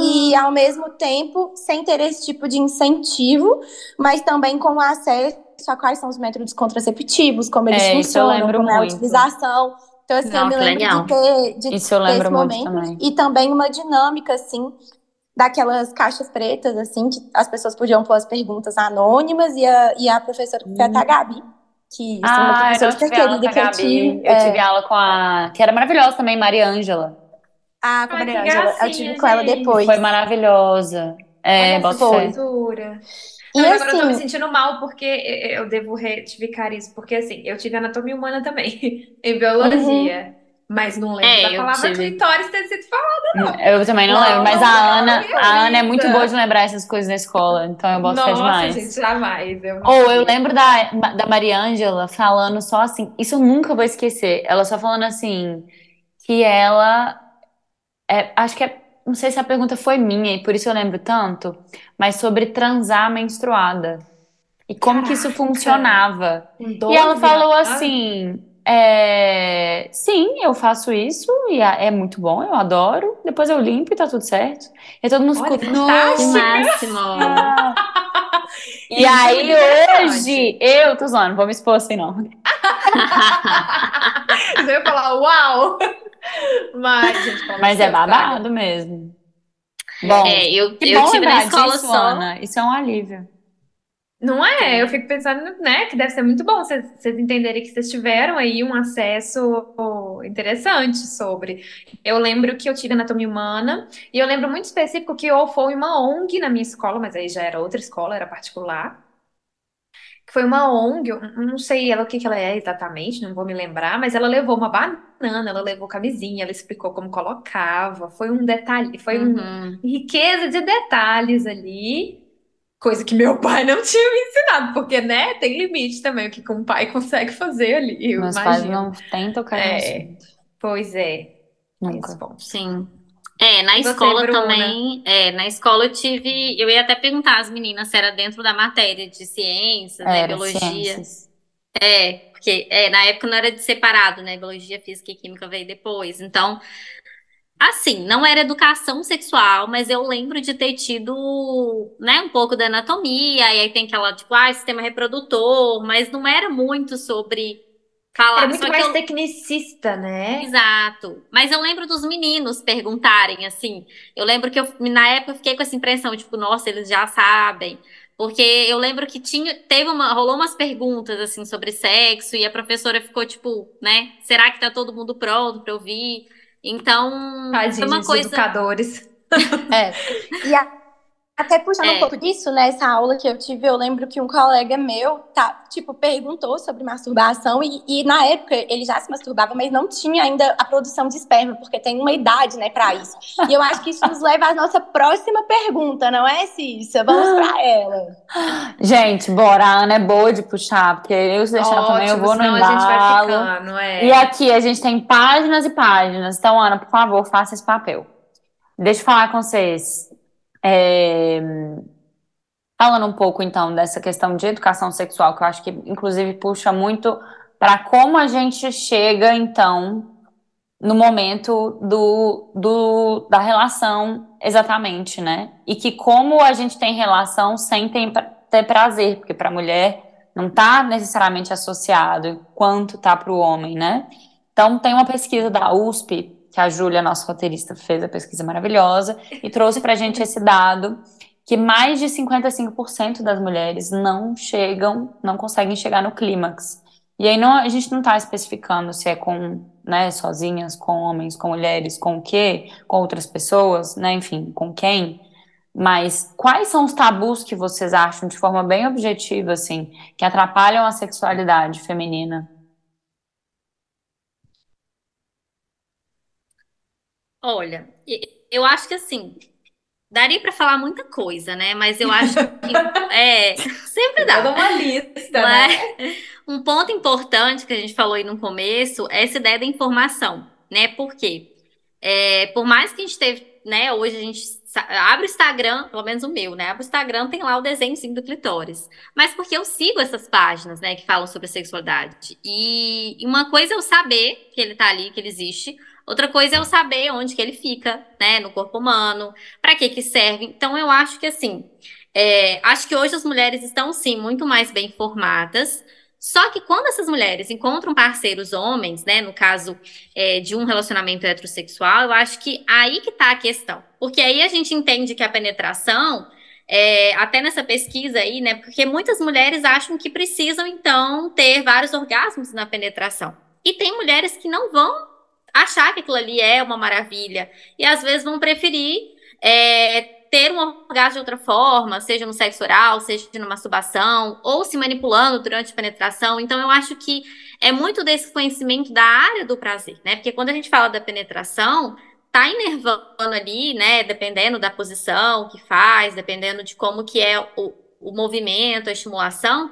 E ao mesmo tempo, sem ter esse tipo de incentivo, mas também com acesso a quais são os métodos contraceptivos, como eles É, eu funcionam, como é a utilização. Então, assim, eu Não, me que lembro legal. de ter, de Isso eu ter lembro esse muito momento. também. E também uma dinâmica, assim, daquelas caixas pretas, assim, que as pessoas podiam pôr as perguntas anônimas e a, e a professora que foi até a Gabi, que assim, uma Ah, eu professora super tive aula com querida a que eu Gabi. tive. Eu é, tive aula com a... Que era maravilhosa também, Maria Ângela. a com a Maria Ângela. Eu tive com ela gente. depois. Foi maravilhosa. É, Olha. E Não, mas agora eu tô me assim, sentindo mal porque eu devo retificar isso, porque assim, eu tive anatomia humana também, em biologia, mas não lembro É, da palavra tive. clitóris ter sido falada. Eu também não, Não, lembro, mas não a. Ana, a Ana é muito boa de lembrar essas coisas na escola, então eu boto Nossa, demais. gente, jamais. Eu não Ou eu lembro da, da Maria Ângela falando só assim, isso eu nunca vou esquecer. Ela só falando assim, que ela. é, acho que é. Não sei se a pergunta foi minha, e por isso eu lembro tanto, mas sobre transar menstruada. E como que isso Caraca. funcionava. E ela 12 falou assim: é, sim, eu faço isso e é muito bom, eu adoro. Depois eu limpo e tá tudo certo. E todo mundo Olha, ficou, máximo. E é aí interessante. hoje, eu tô zoando, vou me expor assim não. Eu ia falar, uau! Mas, gente, Mas é tá? babado mesmo. Bom, É, eu, que eu bom tive na escola disso, só. Ana. Isso é um alívio. Não é? Eu fico pensando, né, que deve ser muito bom vocês, vocês entenderem que vocês tiveram aí um acesso interessante sobre. Eu lembro que eu tive anatomia humana, e eu lembro muito específico que ou foi uma ONG na minha escola, mas aí já era outra escola, era particular. Que foi uma ONG, eu não sei ela o que que ela é exatamente, não vou me lembrar, mas ela levou uma banana, ela levou camisinha, ela explicou como colocava, foi um detalhe, foi um Uhum. riqueza de detalhes ali, coisa que meu pai não tinha me ensinado, porque, né, tem limite também o que um pai consegue fazer ali, eu Meus pais imagino. não têm tocado no É, assunto. pois é, Nunca. esse ponto. Sim. É, na E você, escola Bruna? também, é, na escola eu tive, eu ia até perguntar às meninas se era dentro da matéria de ciências, né, Era biologia. ciências. É, porque é, na época não era de separado, né? Biologia, física e química veio depois. Então, assim, não era educação sexual, mas eu lembro de ter tido, né, um pouco da anatomia, e aí tem aquela, tipo, ah, sistema reprodutor, mas não era muito sobre falar. Era muito Só mais eu- tecnicista, né? Exato. Mas eu lembro dos meninos perguntarem, assim. Eu lembro que eu, na época eu fiquei com essa impressão, tipo, nossa, eles já sabem. Porque eu lembro que tinha, teve uma, rolou umas perguntas, assim, sobre sexo, e a professora ficou, tipo, né? Será que tá todo mundo pronto pra ouvir? Então, foi Tadinhos uma coisa. educadores. É, E a- até puxando É. um pouco disso, nessa aula que eu tive, eu lembro que um colega meu, tá, tipo, perguntou sobre masturbação e, e na época ele já se masturbava, mas não tinha ainda a produção de esperma, porque tem uma idade, né, pra isso. E eu acho que isso nos leva à nossa próxima pergunta, não é, Cissa? Vamos pra ela. gente, bora. A Ana é boa de puxar, porque eu se deixar também eu Ótimo, vou no senão a gente vai embalo. ficando, é. E aqui a gente tem páginas e páginas. Então, Ana, por favor, faça esse papel. Deixa eu falar com vocês. É, Falando um pouco, então, dessa questão de educação sexual, que eu acho que, inclusive, puxa muito para como a gente chega, então, no momento do, do, da relação exatamente, né? E que como a gente tem relação sem ter, ter prazer, porque para a mulher não está necessariamente associado quanto tá para o homem, né? Então tem uma pesquisa da USP, que a Júlia, nossa roteirista, fez a pesquisa maravilhosa e trouxe para a gente esse dado que mais de 55% das mulheres não chegam, não conseguem chegar no clímax. E aí não, a gente não está especificando se é com, né, sozinhas, com homens, com mulheres, com o quê, com outras pessoas, né, enfim, com quem. Mas quais são os tabus que vocês acham, de forma bem objetiva, assim, que atrapalham a sexualidade feminina? Olha, eu acho que assim, daria pra falar muita coisa, né? Mas eu acho que é, sempre dá. Toda uma lista, Não né? é? Um ponto importante que a gente falou aí no começo é essa ideia da informação, né? Por quê? É, por mais que a gente teve, né? Hoje a gente abre o Instagram, pelo menos o meu, né? Abre o Instagram, tem lá o desenhozinho do clitóris. Mas porque eu sigo essas páginas, né? Que falam sobre sexualidade. E e uma coisa é eu saber que ele tá ali, que ele existe. Outra coisa é eu saber onde que ele fica, né? No corpo humano, para que que serve. Então eu acho que assim. É, acho que hoje as mulheres estão, sim, muito mais bem formadas. Só que quando essas mulheres encontram parceiros homens, né, no caso é, de um relacionamento heterossexual, eu acho que aí que tá a questão. Porque aí a gente entende que a penetração, é, até nessa pesquisa aí, né, porque muitas mulheres acham que precisam, então, ter vários orgasmos na penetração. E tem mulheres que não vão achar que aquilo ali é uma maravilha. E às vezes vão preferir é, ter um orgasmo de outra forma, seja no sexo oral, seja na masturbação, ou se manipulando durante a penetração. Então, eu acho que é muito desse conhecimento da área do prazer, né? Porque quando a gente fala da penetração, tá inervando ali, né? Dependendo da posição que faz, dependendo de como que é o, o movimento, a estimulação,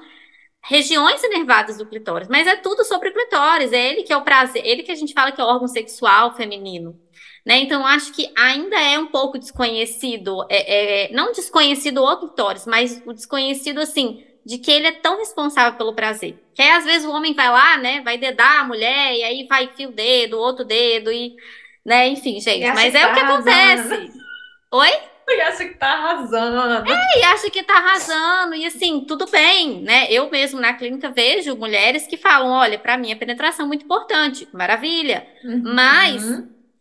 regiões inervadas do clitóris. Mas é tudo sobre o clitóris, é ele que é o prazer, ele que a gente fala que é o órgão sexual feminino. Né? Então, acho que ainda é um pouco desconhecido, é, é, não desconhecido o clitóris, mas o desconhecido, assim, de que ele é tão responsável pelo prazer. Que aí, às vezes, o homem vai lá, né, vai dedar a mulher, e aí vai fio o dedo, outro dedo, e, né, enfim, gente, mas é o que acertar, acontece. Oi? E acha que tá arrasando. e acha que tá arrasando, e assim, tudo bem, né? Eu mesmo na clínica vejo mulheres que falam: olha, para mim a penetração é muito importante, maravilha. Uhum. Mas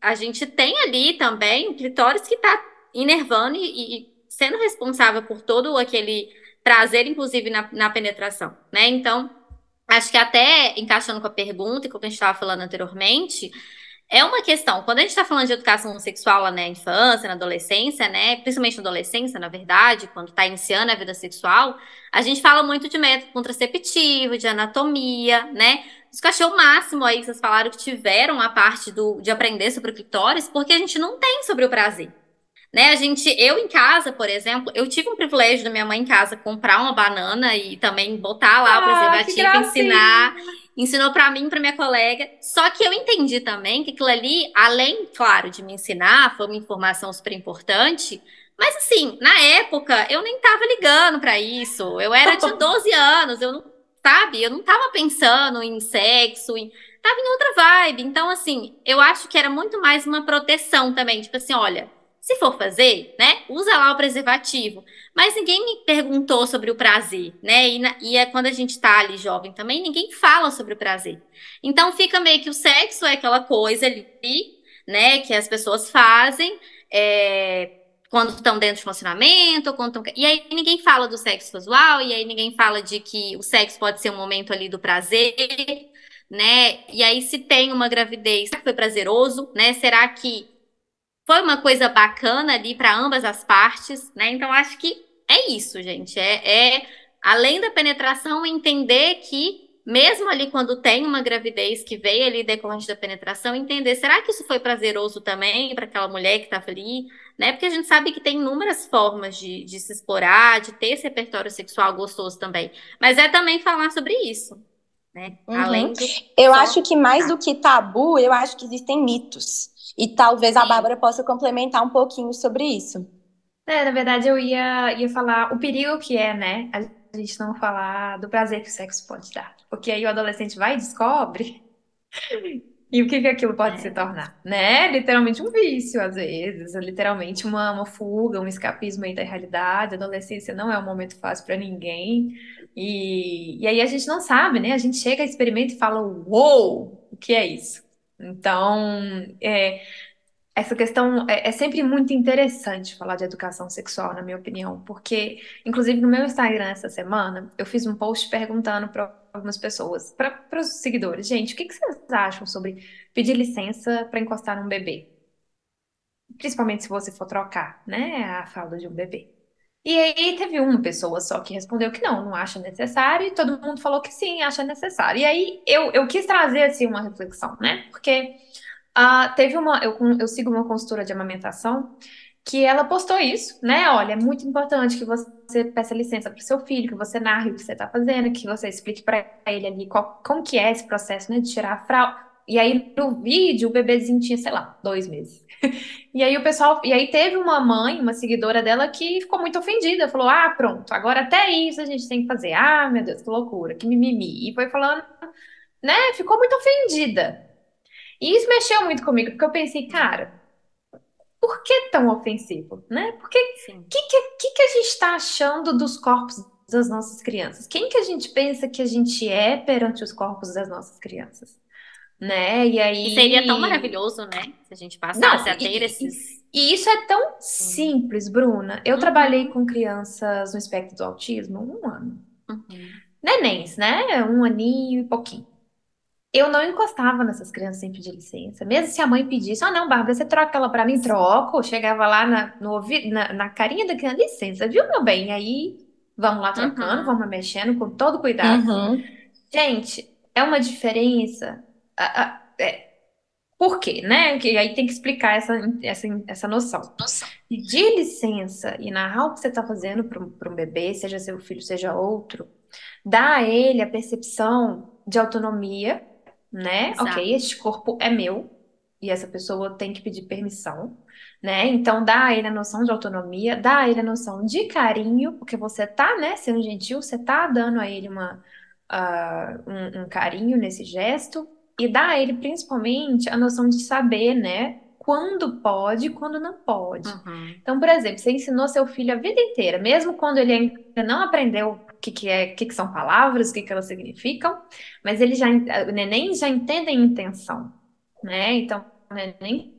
a gente tem ali também clitóris que tá inervando e, e sendo responsável por todo aquele prazer, inclusive na, na penetração, né? Então, acho que até encaixando com a pergunta e com o que a gente estava falando anteriormente, é uma questão, quando a gente está falando de educação sexual lá na infância, na adolescência, né? Principalmente na adolescência, na verdade, quando está iniciando a vida sexual, a gente fala muito de método contraceptivo, de anatomia, né? Isso que eu achei o máximo aí que vocês falaram que tiveram a parte do, de aprender sobre o clitóris, porque a gente não tem sobre o prazer. Né, a gente, eu em casa, por exemplo, eu tive um privilégio da minha mãe em casa comprar uma banana e também botar lá o Ah, que preservativo, ensinar, ensinou pra mim, pra minha colega. Só que eu entendi também que aquilo ali, além, claro, de me ensinar, foi uma informação super importante. Mas assim, na época, eu nem tava ligando pra isso. Eu era de 12 anos, eu não, sabe? Eu não tava pensando em sexo, em, tava em outra vibe. Então, assim, eu acho que era muito mais uma proteção também. Tipo assim, olha, se for fazer, né, usa lá o preservativo. Mas ninguém me perguntou sobre o prazer, né? E, na- e é quando a gente tá ali jovem também, ninguém fala sobre o prazer. Então fica meio que o sexo é aquela coisa ali, né, que as pessoas fazem é, quando estão dentro de relacionamento, ou quando tão- e aí ninguém fala do sexo casual, e aí ninguém fala de que o sexo pode ser um momento ali do prazer, né? E aí se tem uma gravidez, será que foi prazeroso, né? Será que foi uma coisa bacana ali para ambas as partes, né? Então acho que é isso, gente. É, é, além da penetração, entender que mesmo ali quando tem uma gravidez que veio ali decorrente da penetração, entender será que isso foi prazeroso também para aquela mulher que estava ali, né? Porque a gente sabe que tem inúmeras formas de, de se explorar, de ter esse repertório sexual gostoso também. Mas é também falar sobre isso, né? Uhum. Além do Eu só- acho que mais do que tabu, eu acho que existem mitos. E talvez a. Bárbara possa complementar um pouquinho sobre isso. É, na verdade, eu ia, ia falar o perigo que é, né? A gente não falar do prazer que o sexo pode dar. Porque aí o adolescente vai e descobre. E o que que aquilo pode É. se tornar, né? Literalmente um vício, às vezes, é literalmente uma, uma fuga, um escapismo aí da realidade. A adolescência não é um momento fácil para ninguém. E, e aí a gente não sabe, né? A gente chega, experimenta e fala, uou, o que é isso? Então, é, essa questão é, é sempre muito interessante falar de educação sexual, na minha opinião, porque, inclusive, no meu Instagram essa semana, eu fiz um post perguntando para algumas pessoas, para os seguidores, gente, o que que vocês acham sobre pedir licença para encostar num bebê? Principalmente se você for trocar, né, a fralda de um bebê. E aí teve uma pessoa só que respondeu que não, não acha necessário, e todo mundo falou que sim, acha necessário. E aí eu, eu quis trazer assim uma reflexão, né? Porque ah, teve uma, eu, eu sigo uma consultora de amamentação que ela postou isso, né? Olha, é muito importante que você peça licença para o seu filho, que você narre o que você está fazendo, que você explique para ele ali qual, como que é esse processo, né, de tirar a fralda. E aí no vídeo o bebezinho tinha, sei lá, dois meses. E aí o pessoal, e aí teve uma mãe, uma seguidora dela que ficou muito ofendida, falou: "Ah, pronto, agora até isso a gente tem que fazer. Ah, meu Deus, que loucura, que mimimi". E foi falando, né? Ficou muito ofendida. E isso mexeu muito comigo, porque eu pensei, cara, por que tão ofensivo, né? Por que Sim. que, que, que a gente está achando dos corpos das nossas crianças? Quem que a gente pensa que a gente é perante os corpos das nossas crianças? Né? E aí. E seria tão maravilhoso, né? Se a gente passasse Não, a ter e- esses. E isso é tão simples, Bruna. Eu Uhum. trabalhei com crianças no espectro do autismo um ano. Uhum. Nenéns, né? Um aninho e pouquinho. Eu não encostava nessas crianças sem pedir licença. Mesmo se a mãe pedisse, ah, não, Bárbara, você troca ela pra mim? Troco. Chegava lá na, no ouvido, na, na carinha da criança, licença, viu, meu bem? Aí vamos lá trocando, Uhum. vamos mexendo com todo cuidado. Gente, é uma diferença. a- a- é, por quê, né? Que aí tem que explicar essa, essa, essa noção. Pedir licença e narrar o que você está fazendo para um bebê, seja seu filho, seja outro, dá a ele a percepção de autonomia, né? Exato. Ok, este corpo é meu e essa pessoa tem que pedir permissão, né? Então dá a ele a noção de autonomia, dá a ele a noção de carinho, porque você tá, né, sendo gentil, você tá dando a ele uma, ah, um, um carinho nesse gesto, e dá a ele principalmente a noção de saber, né? quando pode e quando não pode. Uhum. Então, por exemplo, você ensinou seu filho a vida inteira, mesmo quando ele ainda não aprendeu que, que, é, o que, que são palavras, o que, que elas significam, mas ele já, o neném já entende a intenção, né? Então, o neném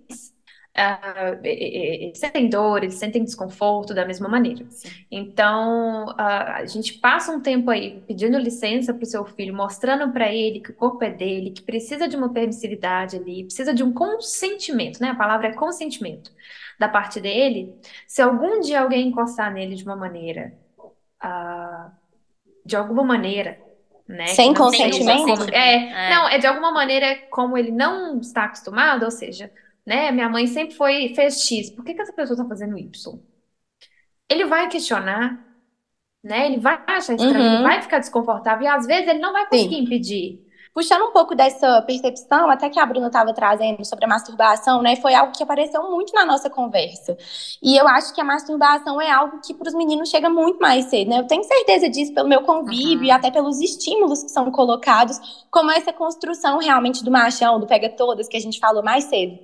uh, eles sentem dor, eles sentem desconforto da mesma maneira. Sim. Então, uh, a gente passa um tempo aí pedindo licença para o seu filho, mostrando para ele que o corpo é dele, que precisa de uma permissividade ali, precisa de um consentimento, né? A palavra é consentimento da parte dele. Se algum dia alguém encostar nele de uma maneira, uh, de alguma maneira, né? Sem consentimento? como- é, É. não, é de alguma maneira como ele não está acostumado, ou seja, né? Minha mãe sempre foi, fez X, por que que essa pessoa está fazendo Y? Ele vai questionar, né? Ele vai achar estranho, Uhum. ele vai ficar desconfortável, e às vezes ele não vai conseguir Sim. impedir. Puxando um pouco dessa percepção, até que a Bruna estava trazendo sobre a masturbação, né? Foi algo que apareceu muito na nossa conversa. E eu acho que a masturbação é algo que para os meninos chega muito mais cedo, né? Eu tenho certeza disso pelo meu convívio Uhum. e até pelos estímulos que são colocados, como essa construção realmente do machão, do pega todas que a gente falou mais cedo.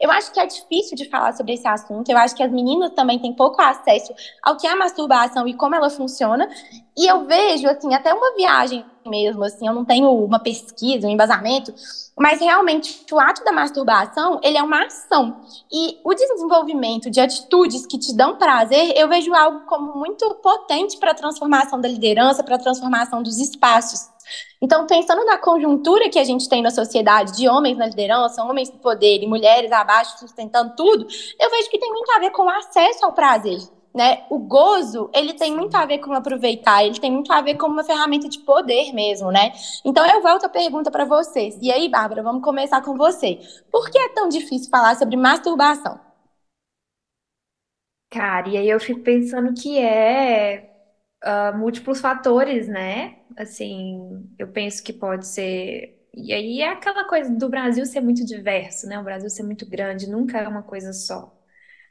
Eu acho que é difícil de falar sobre esse assunto. Eu acho que as meninas também têm pouco acesso ao que é a masturbação e como ela funciona. E eu vejo, assim, até uma viagem mesmo, assim, eu não tenho uma pesquisa, um embasamento, mas realmente o ato da masturbação, ele é uma ação. E o desenvolvimento de atitudes que te dão prazer, eu vejo algo como muito potente para a transformação da liderança, para a transformação dos espaços. Então, pensando na conjuntura que a gente tem na sociedade de homens na liderança, homens no poder e mulheres abaixo sustentando tudo, eu vejo que tem muito a ver com o acesso ao prazer. Né? O gozo, ele tem muito a ver com aproveitar, ele tem muito a ver com uma ferramenta de poder mesmo, né? Então eu volto a pergunta para vocês. E aí, Bárbara, vamos começar com você. Por que é tão difícil falar sobre masturbação? Cara, e aí eu fico pensando que é ah, múltiplos fatores, né? Assim, eu penso que pode ser. E aí é aquela coisa do Brasil ser muito diverso, né? O Brasil ser muito grande, nunca é uma coisa só.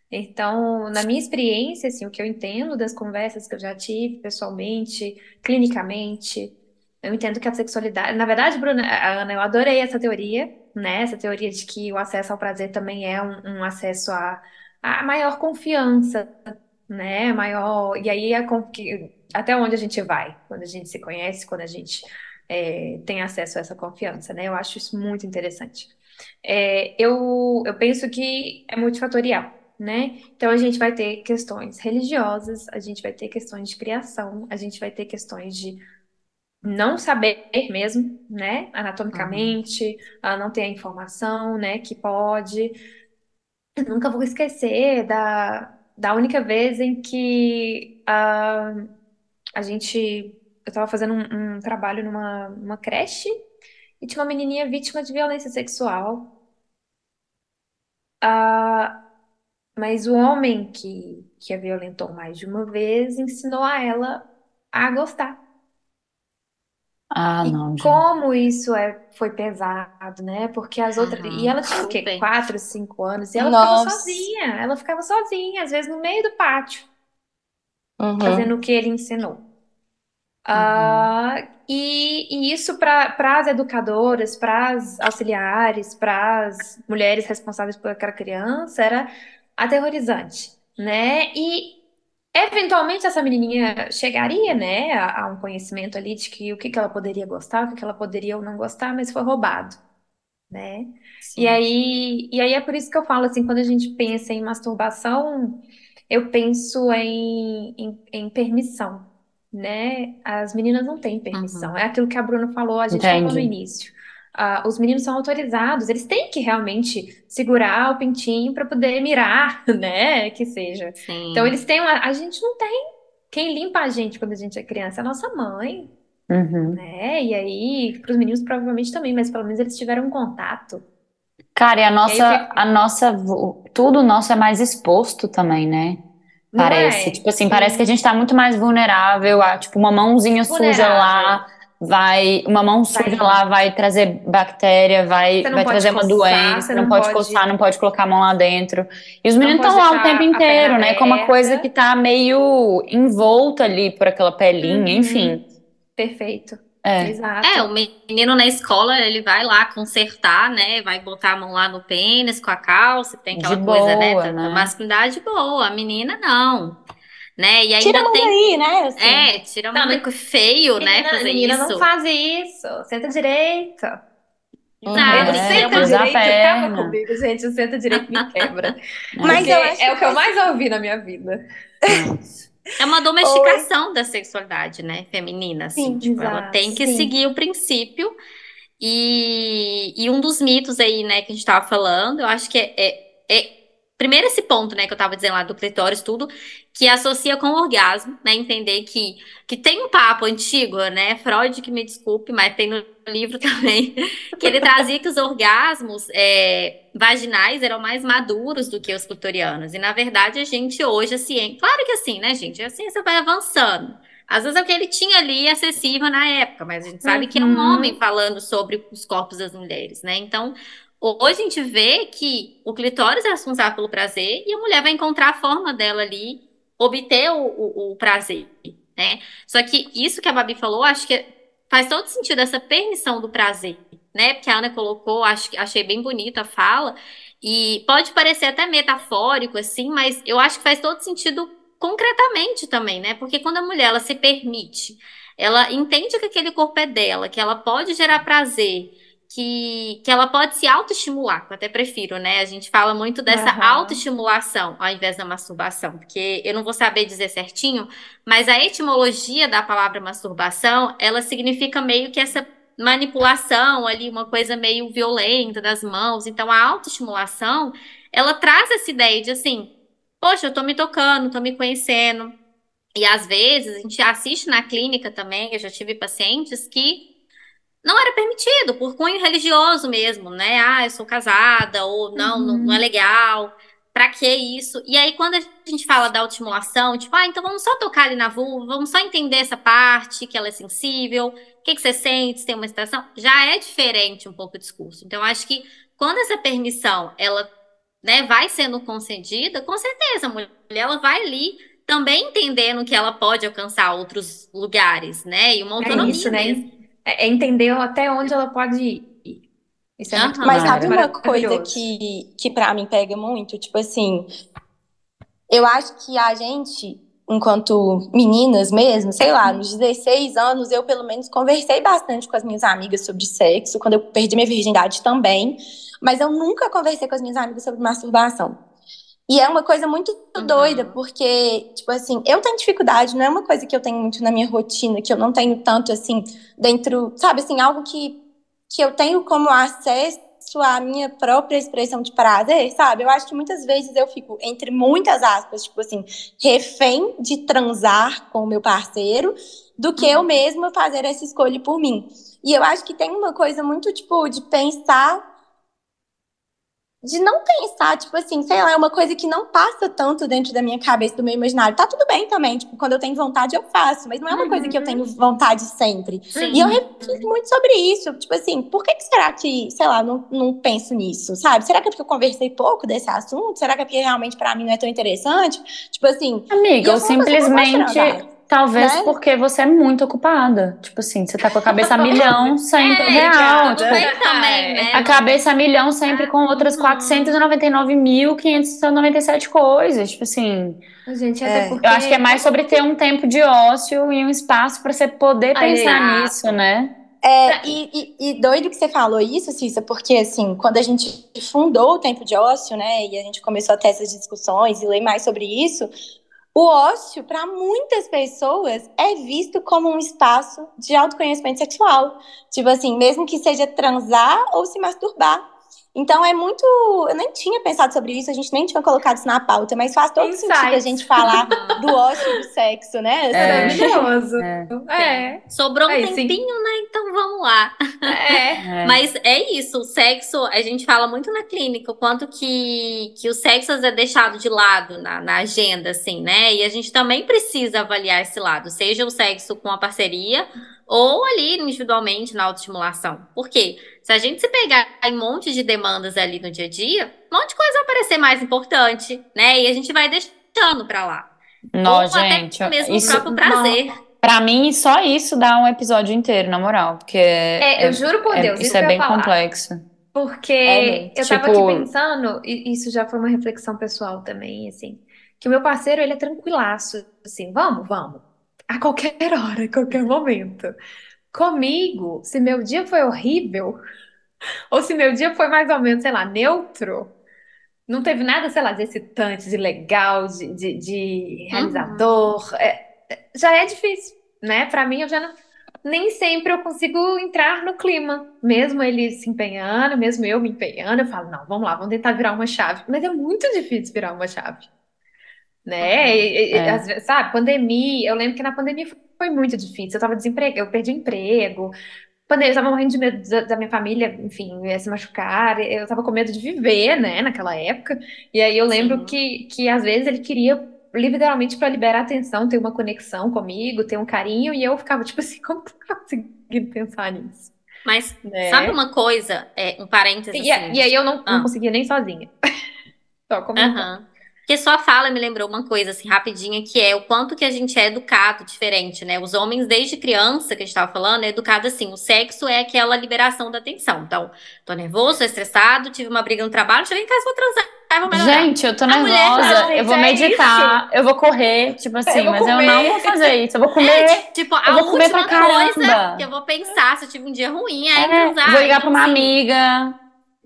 Então, na minha experiência, assim, o que eu entendo das conversas que eu já tive pessoalmente, clinicamente, eu entendo que a sexualidade. Na verdade, Bruna, Ana, eu adorei essa teoria, né? Essa teoria de que o acesso ao prazer também é um, um acesso a, a maior confiança, né? Maior. E aí, a, que- até onde a gente vai? Quando a gente se conhece, quando a gente é, tem acesso a essa confiança, né? Eu acho isso muito interessante. É, eu, eu penso que é multifatorial, né? Então a gente vai ter questões religiosas, a gente vai ter questões de criação, a gente vai ter questões de não saber mesmo, né? Anatomicamente, a não ter a informação, né? Que pode. Eu nunca vou esquecer da, da única vez em que ah, a gente. Eu estava fazendo um, um trabalho numa, numa creche e tinha uma menininha vítima de violência sexual. Ah, mas o homem que, que a violentou mais de uma vez ensinou a ela a gostar. Ah, E não, gente. como isso é, foi pesado, né? Porque as outras. E ela tinha o quê? super. Quatro, cinco anos. E ela ficava Nossa. sozinha. Ela ficava sozinha, às vezes no meio do pátio, Uhum. fazendo o que ele ensinou. Ah, e, e isso para as educadoras, para as auxiliares, para as mulheres responsáveis por aquela criança era aterrorizante, né? E eventualmente essa menininha chegaria, né, a, a um conhecimento ali de que o que que ela poderia gostar, o que que ela poderia ou não gostar, mas foi roubado, né? Sim. E aí, e aí é por isso que eu falo assim, quando a gente pensa em masturbação, eu penso em, em, em permissão, né? As meninas não têm permissão. Uhum. É aquilo que a Bruna falou, a gente falou no Entendi. início. Ah, os meninos são autorizados, eles têm que realmente segurar o pintinho para poder mirar, né? Que seja. Sim. Então eles têm uma. A gente não tem. Quem limpa a gente quando a gente é criança é a nossa mãe, Uhum. né? E aí, para os meninos provavelmente também, mas pelo menos eles tiveram um contato. Cara, e a E aí nossa, a nossa, tudo nosso é mais exposto também, né? Não Parece. é? Tipo assim, parece que a gente tá muito mais vulnerável a, tipo, uma mãozinha suja Vulnerável. lá, vai, uma mão suja Vai. lá vai trazer bactéria, vai, vai trazer uma coçar, doença, você não não pode pode- coçar, não pode colocar a mão lá dentro. E os Não meninos estão lá o tempo inteiro, né? Com uma coisa que tá meio envolta ali por aquela pelinha, Uhum. enfim. Perfeito. É. Exato. É, o menino na escola, ele vai lá consertar, né? Vai botar a mão lá no pênis com a calça, tem aquela De coisa, né? boa, né? masculinidade boa. A menina não. Né? E Tira a ainda mão tem. daí, né? Assim. É, tira a mão Não, daí, feio, né? Menina, Fazer menina isso. não faz isso. Senta direito. Exato, É, o tem que senta direito acaba comigo, gente. O senta direito me quebra. Mas eu acho é o que eu mais ouvi na minha vida. É uma domesticação da sexualidade, né? Feminina, assim. Sim, tipo, ela exato, tem que sim. seguir o princípio. E, e um dos mitos aí, né, que a gente tava falando, eu acho que é, é, é- primeiro esse ponto, né, que eu tava dizendo lá do clitóris, tudo, que associa com o orgasmo, né? Entender que, que tem um papo antigo, né? Freud, que me desculpe, mas tem no livro também, que ele trazia que os orgasmos é, vaginais eram mais maduros do que os clitorianos. E, na verdade, a gente hoje, a ciência. Claro que assim, né, gente? A ciência vai avançando. Às vezes é o que ele tinha ali acessível na época, mas a gente sabe que é um Uhum. homem falando sobre os corpos das mulheres, né? Então, hoje a gente vê que o clitóris é responsável pelo prazer e a mulher vai encontrar a forma dela ali obter o, o, o prazer, né? Só que isso que a Babi falou, acho que faz todo sentido essa permissão do prazer, né? Porque a Ana colocou, acho, que- achei bem bonita a fala, e pode parecer até metafórico, assim, mas eu acho que faz todo sentido concretamente também, né? Porque quando a mulher ela se permite, ela entende que aquele corpo é dela, que ela pode gerar prazer, que, que ela pode se autoestimular, que eu até prefiro, né? A gente fala muito dessa Aham. autoestimulação ao invés da masturbação, porque eu não vou saber dizer certinho, mas a etimologia da palavra masturbação, ela significa meio que essa manipulação ali, uma coisa meio violenta das mãos. Então, a autoestimulação, ela traz essa ideia de assim, poxa, eu tô me tocando, tô me conhecendo. E às vezes a gente assiste na clínica também, eu já tive pacientes que não era permitido, por cunho religioso mesmo, né? Ah, eu sou casada, ou não, não, não é legal. Pra que isso? E aí, quando a gente fala da autoestimulação, tipo, ah, então vamos só tocar ali na vulva, vamos só entender essa parte, que ela é sensível, o que, que você sente, se tem uma excitação, já é diferente um pouco o discurso. Então, acho que quando essa permissão, ela, né, vai sendo concedida, com certeza, a mulher, ela vai ali também entendendo que ela pode alcançar outros lugares, né? E uma É autonomia isso, né? É, é entender até onde ela pode ir. Isso é muito. Mas sabe uma coisa que, que para mim pega muito? Tipo assim, eu acho que a gente, enquanto meninas mesmo, sei lá, nos 16 anos, eu pelo menos conversei bastante com as minhas amigas sobre sexo, quando eu perdi minha virgindade também, mas eu nunca conversei com as minhas amigas sobre masturbação. E é uma coisa muito Uhum. doida, porque, tipo assim, eu tenho dificuldade, não é uma coisa que eu tenho muito na minha rotina, que eu não tenho tanto, assim, dentro, sabe, assim, algo que, que eu tenho como acesso à minha própria expressão de prazer, sabe? Eu acho que muitas vezes eu fico, entre muitas aspas, tipo assim, refém de transar com o meu parceiro, do que eu mesma fazer essa escolha por mim. E eu acho que tem uma coisa muito, tipo, de pensar de não pensar, tipo assim, sei lá, é uma coisa que não passa tanto dentro da minha cabeça, do meu imaginário. Tá tudo bem também, tipo, quando eu tenho vontade eu faço, mas não é uma coisa que eu tenho vontade sempre. Sim. E eu reflito muito sobre isso, tipo assim, por que, que será que, sei lá, não, não penso nisso, sabe? Será que é porque eu conversei pouco desse assunto? Será que é porque realmente pra mim não é tão interessante? Tipo assim, Amiga, eu simplesmente, talvez né? porque você é muito ocupada. Tipo assim, você tá com a cabeça a milhão sempre. É, real. tipo, também, né? a cabeça a milhão sempre com outras Uhum. 499.597 coisas. Tipo assim, Gente, até É. porque... eu acho que é mais sobre ter um tempo de ócio e um espaço pra você poder Aí, pensar exato. nisso, né? É, e, e- e doido que você falou isso, Cissa, porque assim, quando a gente fundou o Tempo de Ócio, né, e a gente começou a ter essas discussões e ler mais sobre isso, o ócio, para muitas pessoas, é visto como um espaço de autoconhecimento sexual. Tipo assim, mesmo que seja transar ou se masturbar. Então é muito. Eu nem tinha pensado sobre isso, a gente nem tinha colocado isso na pauta, mas faz todo Insights. sentido a gente falar do ócio e do sexo, né? É. Maravilhoso. É. É. Sobrou um Aí, sim. tempinho, né? Então vamos lá. É. É. Mas é isso, o sexo, a gente fala muito na clínica, o quanto que, que o sexo é deixado de lado na, na agenda, assim, né? E a gente também precisa avaliar esse lado, seja o sexo com a parceria ou ali individualmente na autoestimulação. Por quê? Se a gente se pegar em um monte de demandas ali no dia a dia, um monte de coisa vai parecer mais importante, né? E a gente vai deixando pra lá. Não, ou gente, até mesmo isso o próprio prazer. Pra mim, só isso dá um episódio inteiro, na moral. Porque. É, eu juro por é- Deus, isso isso é bem falar. complexo. Porque É, eu tava tipo- aqui pensando, e isso já foi uma reflexão pessoal também, assim, que o meu parceiro, ele é tranquilaço, assim, vamos, vamos, a qualquer hora, a qualquer momento. Comigo, se meu dia foi horrível, ou se meu dia foi mais ou menos, sei lá, neutro, não teve nada, sei lá, de excitante, de legal, de, de, de realizador, é, é, já é difícil, né? Pra mim, eu já não. Nem sempre eu consigo entrar no clima, mesmo ele se empenhando, mesmo eu me empenhando, eu falo, não, vamos lá, vamos tentar virar uma chave. Mas é muito difícil virar uma chave, né? E- e- É. vezes, sabe, pandemia, eu lembro que na pandemia foi muito difícil, eu tava desempregada, eu perdi emprego, pandemia, eu tava morrendo de medo da, da minha família, enfim, ia se machucar, eu tava com medo de viver, né, naquela época, e aí eu lembro Sim. que, que às vezes ele queria literalmente para liberar atenção, ter uma conexão comigo, ter um carinho, e eu ficava tipo assim, como que eu tô conseguindo pensar nisso? Mas Né? sabe uma coisa? É, um parênteses E, assim. e aí eu não, não Ah. conseguia nem sozinha. Só comentando. Aham. Porque sua fala me lembrou uma coisa, assim, rapidinha, que é o quanto que a gente é educado diferente, né? Os homens, desde criança, que a gente tava falando, é educado assim. O sexo é aquela liberação da tensão. Então, tô nervoso, tô estressado, tive uma briga no trabalho, cheguei em casa, vou transar. Gente, eu tô A mulher nervosa, fala, eu vou é meditar, eu vou correr, tipo assim, vou mas eu não vou fazer isso, eu vou comer. Tipo, Eu vou comer pra coisa caramba. que eu vou pensar se eu tive um dia ruim é, É, transar. vou ligar pra uma assim, amiga.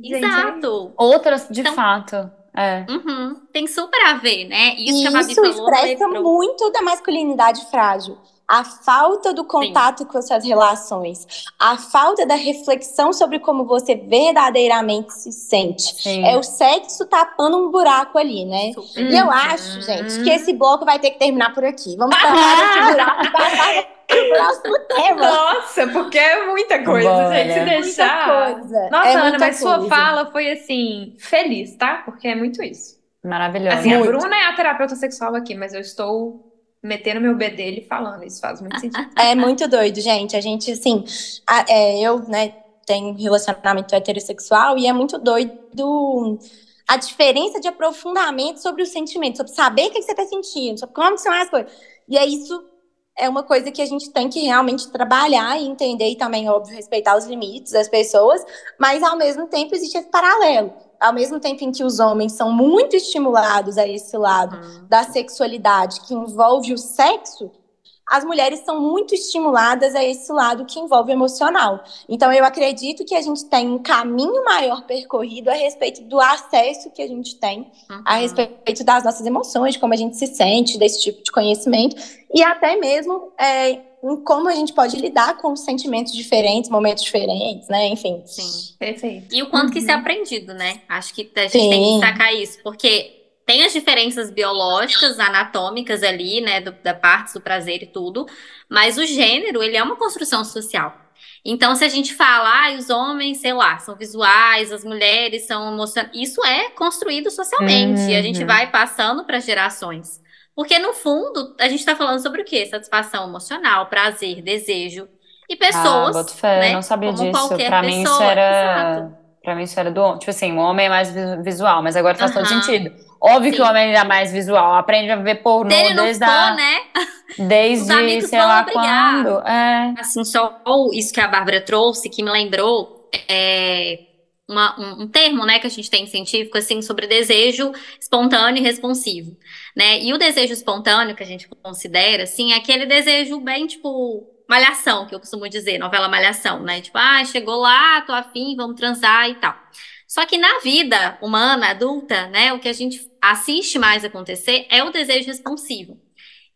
Exato. Outras, de Então- fato. É. Uhum. Tem super a ver, né? Isso E que a Babi isso falou. expressa muito da masculinidade frágil. A falta do contato com as suas relações, a falta da reflexão sobre como você verdadeiramente se sente. Sim. É o sexo tapando um buraco ali, né? Super. E eu Uhum. acho, gente, que esse bloco vai ter que terminar por aqui. Vamos tapar esse buraco e passar pro próximo tema. Nossa, porque é muita coisa, Bora. gente, se Muita deixar. Muita coisa. Nossa, É Ana, muita mas sua coisa. fala foi assim, feliz, tá? Porque é muito isso. Maravilhosa. Assim, a. Bruna é a terapeuta sexual aqui, mas eu estou metendo meu bedelho e falando, isso faz muito sentido. É muito doido, gente. A gente, assim, a- é, eu, né, tenho relacionamento heterossexual e é muito doido a diferença de aprofundamento sobre o sentimento, sobre saber o que você está sentindo, sobre como são as coisas. E é isso é uma coisa que a gente tem que realmente trabalhar e entender e também, óbvio, respeitar os limites das pessoas, mas ao mesmo tempo existe esse paralelo. Ao mesmo tempo em que os homens são muito estimulados a esse lado Uhum. da sexualidade que envolve o sexo, as mulheres são muito estimuladas a esse lado que envolve o emocional. Então, eu acredito que a gente tem um caminho maior percorrido a respeito do acesso que a gente tem a Uhum. respeito das nossas emoções, de como a gente se sente, desse tipo de conhecimento, e até mesmo é, em como a gente pode lidar com sentimentos diferentes, momentos diferentes, né? Enfim. Sim. Perfeito. E o quanto que isso é Uhum. aprendido, né? Acho que a gente tem que Sim. destacar isso, porque tem as diferenças biológicas, anatômicas ali, né, do- da parte do prazer e tudo, mas o gênero, ele é uma construção social. Então, se a gente fala, ah, os homens, sei lá, são visuais, as mulheres são emocionais, isso é construído socialmente, e a gente Uhum. vai passando para gerações. Porque, no fundo, a gente está falando sobre o quê? Satisfação emocional, prazer, desejo. E Ah, pessoas, boto fé, né, eu não sabia como disso. Pra mim isso era. exato. Pra mim isso era do homem. Tipo assim, o homem é mais vi- visual, mas agora faz todo Aham. sentido. Óbvio que Sim. o homem é mais visual, aprende a ver pornô Se ele não desde, for, a, né? Desde sei lá obrigar. quando. É. Assim, só isso que a Bárbara trouxe, que me lembrou, é uma- um, um termo, né, que a gente tem científico, assim, sobre desejo espontâneo e responsivo, né? E o desejo espontâneo, que a gente considera, assim, é aquele desejo bem, tipo, malhação, que eu costumo dizer, novela malhação, né? Tipo, ah, chegou lá, tô afim, vamos transar e tal. Só que na vida humana, adulta, né, o que a gente assiste mais acontecer é o desejo responsivo.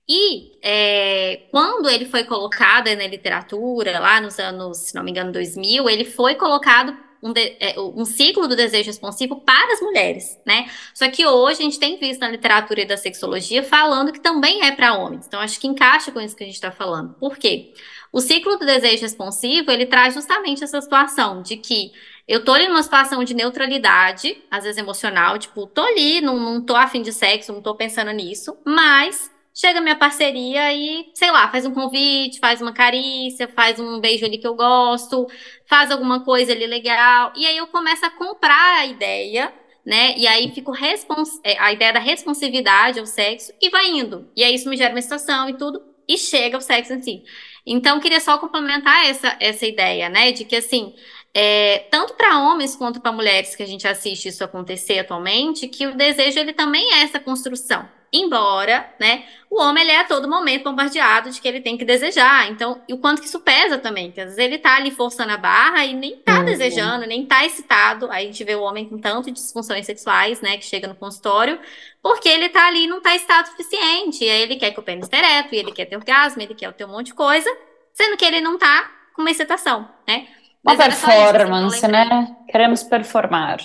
E é, quando ele foi colocado na literatura, lá nos anos, se não me engano, 2000, ele foi colocado um, de- é, um ciclo do desejo responsivo para as mulheres, né? Só que hoje a gente tem visto na literatura e da sexologia falando que também é para homens. Então acho que encaixa com isso que a gente está falando. Por quê? O ciclo do desejo responsivo, ele traz justamente essa situação de que eu tô ali numa situação de neutralidade, às vezes emocional, tipo, tô ali, não, não tô afim de sexo, não tô pensando nisso, mas chega minha parceria e, sei lá, faz um convite, faz uma carícia, faz um beijo ali que eu gosto, faz alguma coisa ali legal, e aí eu começo a comprar a ideia, né? E aí fico respons é, a ideia da responsividade ao sexo e vai indo. E aí isso me gera uma excitação e tudo. e chega o sexo em si. Então, queria só complementar essa, essa ideia, né, de que assim, é, tanto para homens quanto para mulheres que a gente assiste isso acontecer atualmente, que o desejo ele também é essa construção. Embora, né, o homem ele é a todo momento bombardeado de que ele tem que desejar. Então, e o quanto que isso pesa também, que às vezes ele tá ali forçando a barra e nem tá Uhum. desejando, nem tá excitado. Aí a gente vê o homem com tanto de disfunções sexuais, né, que chega no consultório, porque ele tá ali e não tá excitado o suficiente. E aí ele quer que o pênis ereto, e ele quer ter orgasmo, ele quer ter um monte de coisa, sendo que ele não tá com uma excitação, né? Uma Mas isso, performance, lembrei. né? Queremos performar.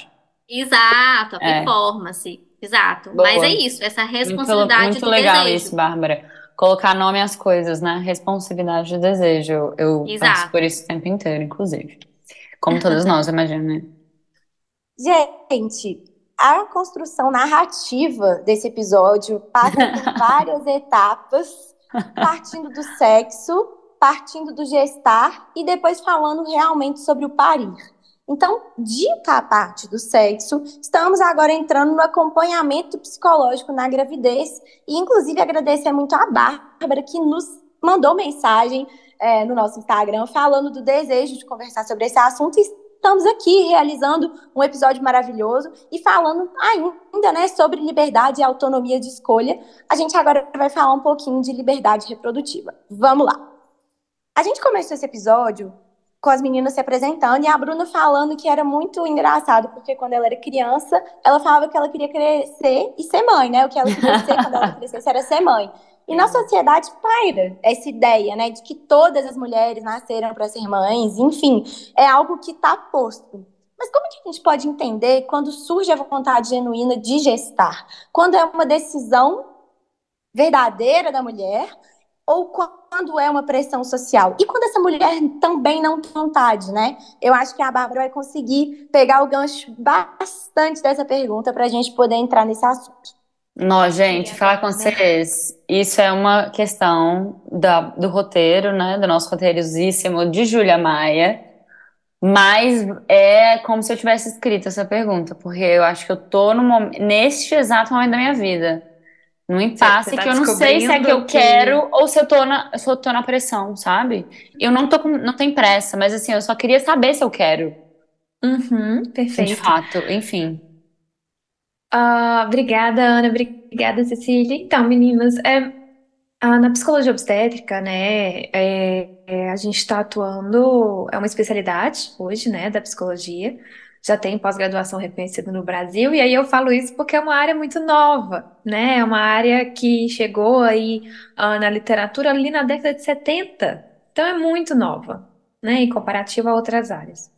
Exato, a É. performance. Exato. Boa. Mas é isso, essa Muito, responsabilidade muito do legal desejo. isso, Bárbara. Colocar nome às coisas, né? Responsividade do desejo. Eu, Exato. passo por isso o tempo inteiro, inclusive. Como todos nós, imagino, né? Gente, a construção narrativa desse episódio passa por várias etapas, partindo do sexo, partindo do gestar e depois falando realmente sobre o parir. Então, dita a parte do sexo, estamos agora entrando no acompanhamento psicológico na gravidez e, inclusive, agradecer muito a Bárbara que nos mandou mensagem é, no nosso Instagram falando do desejo de conversar sobre esse assunto e estamos aqui realizando um episódio maravilhoso e falando ainda, né, sobre liberdade e autonomia de escolha. A gente agora vai falar um pouquinho de liberdade reprodutiva. Vamos lá. A gente começou esse episódio com as meninas se apresentando e a Bruna falando que era muito engraçado, porque quando ela era criança, ela falava que ela queria crescer e ser mãe, né? O que ela queria ser quando ela crescesse era ser mãe. E na sociedade paira essa ideia, né, de que todas as mulheres nasceram para ser mães, enfim, é algo que está posto. Mas como que a gente pode entender quando surge a vontade genuína de gestar? Quando é uma decisão verdadeira da mulher ou quando é uma pressão social? E quando essa mulher também não tem vontade, né? Eu acho que a Bárbara vai conseguir pegar o gancho bastante dessa pergunta para a gente poder entrar nesse assunto. Não, gente, falar com né? vocês, isso é uma questão da, do roteiro, né? Do nosso roteirosíssimo de Júlia Maia. Mas é como se eu tivesse escrito essa pergunta, porque eu acho que eu tô no neste exato momento da minha vida. Num impasse tá que eu não sei se é que eu que- quero ou se eu tô na, se eu tô na pressão, sabe? Eu não tô com, não tem pressa, mas assim, eu só queria saber se eu quero, Uhum, de perfeito. fato, enfim. Ah, obrigada, Ana. Obrigada, Cecília. Então, meninas, é, ah, na psicologia obstétrica, né, é, é, a gente está atuando, é uma especialidade hoje, né, da psicologia. Já tem pós-graduação reconhecida no Brasil, e aí eu falo isso porque é uma área muito nova, né? É uma área que chegou aí ah, na literatura ali na década de 70. Então é muito nova, né, em comparativo a outras áreas.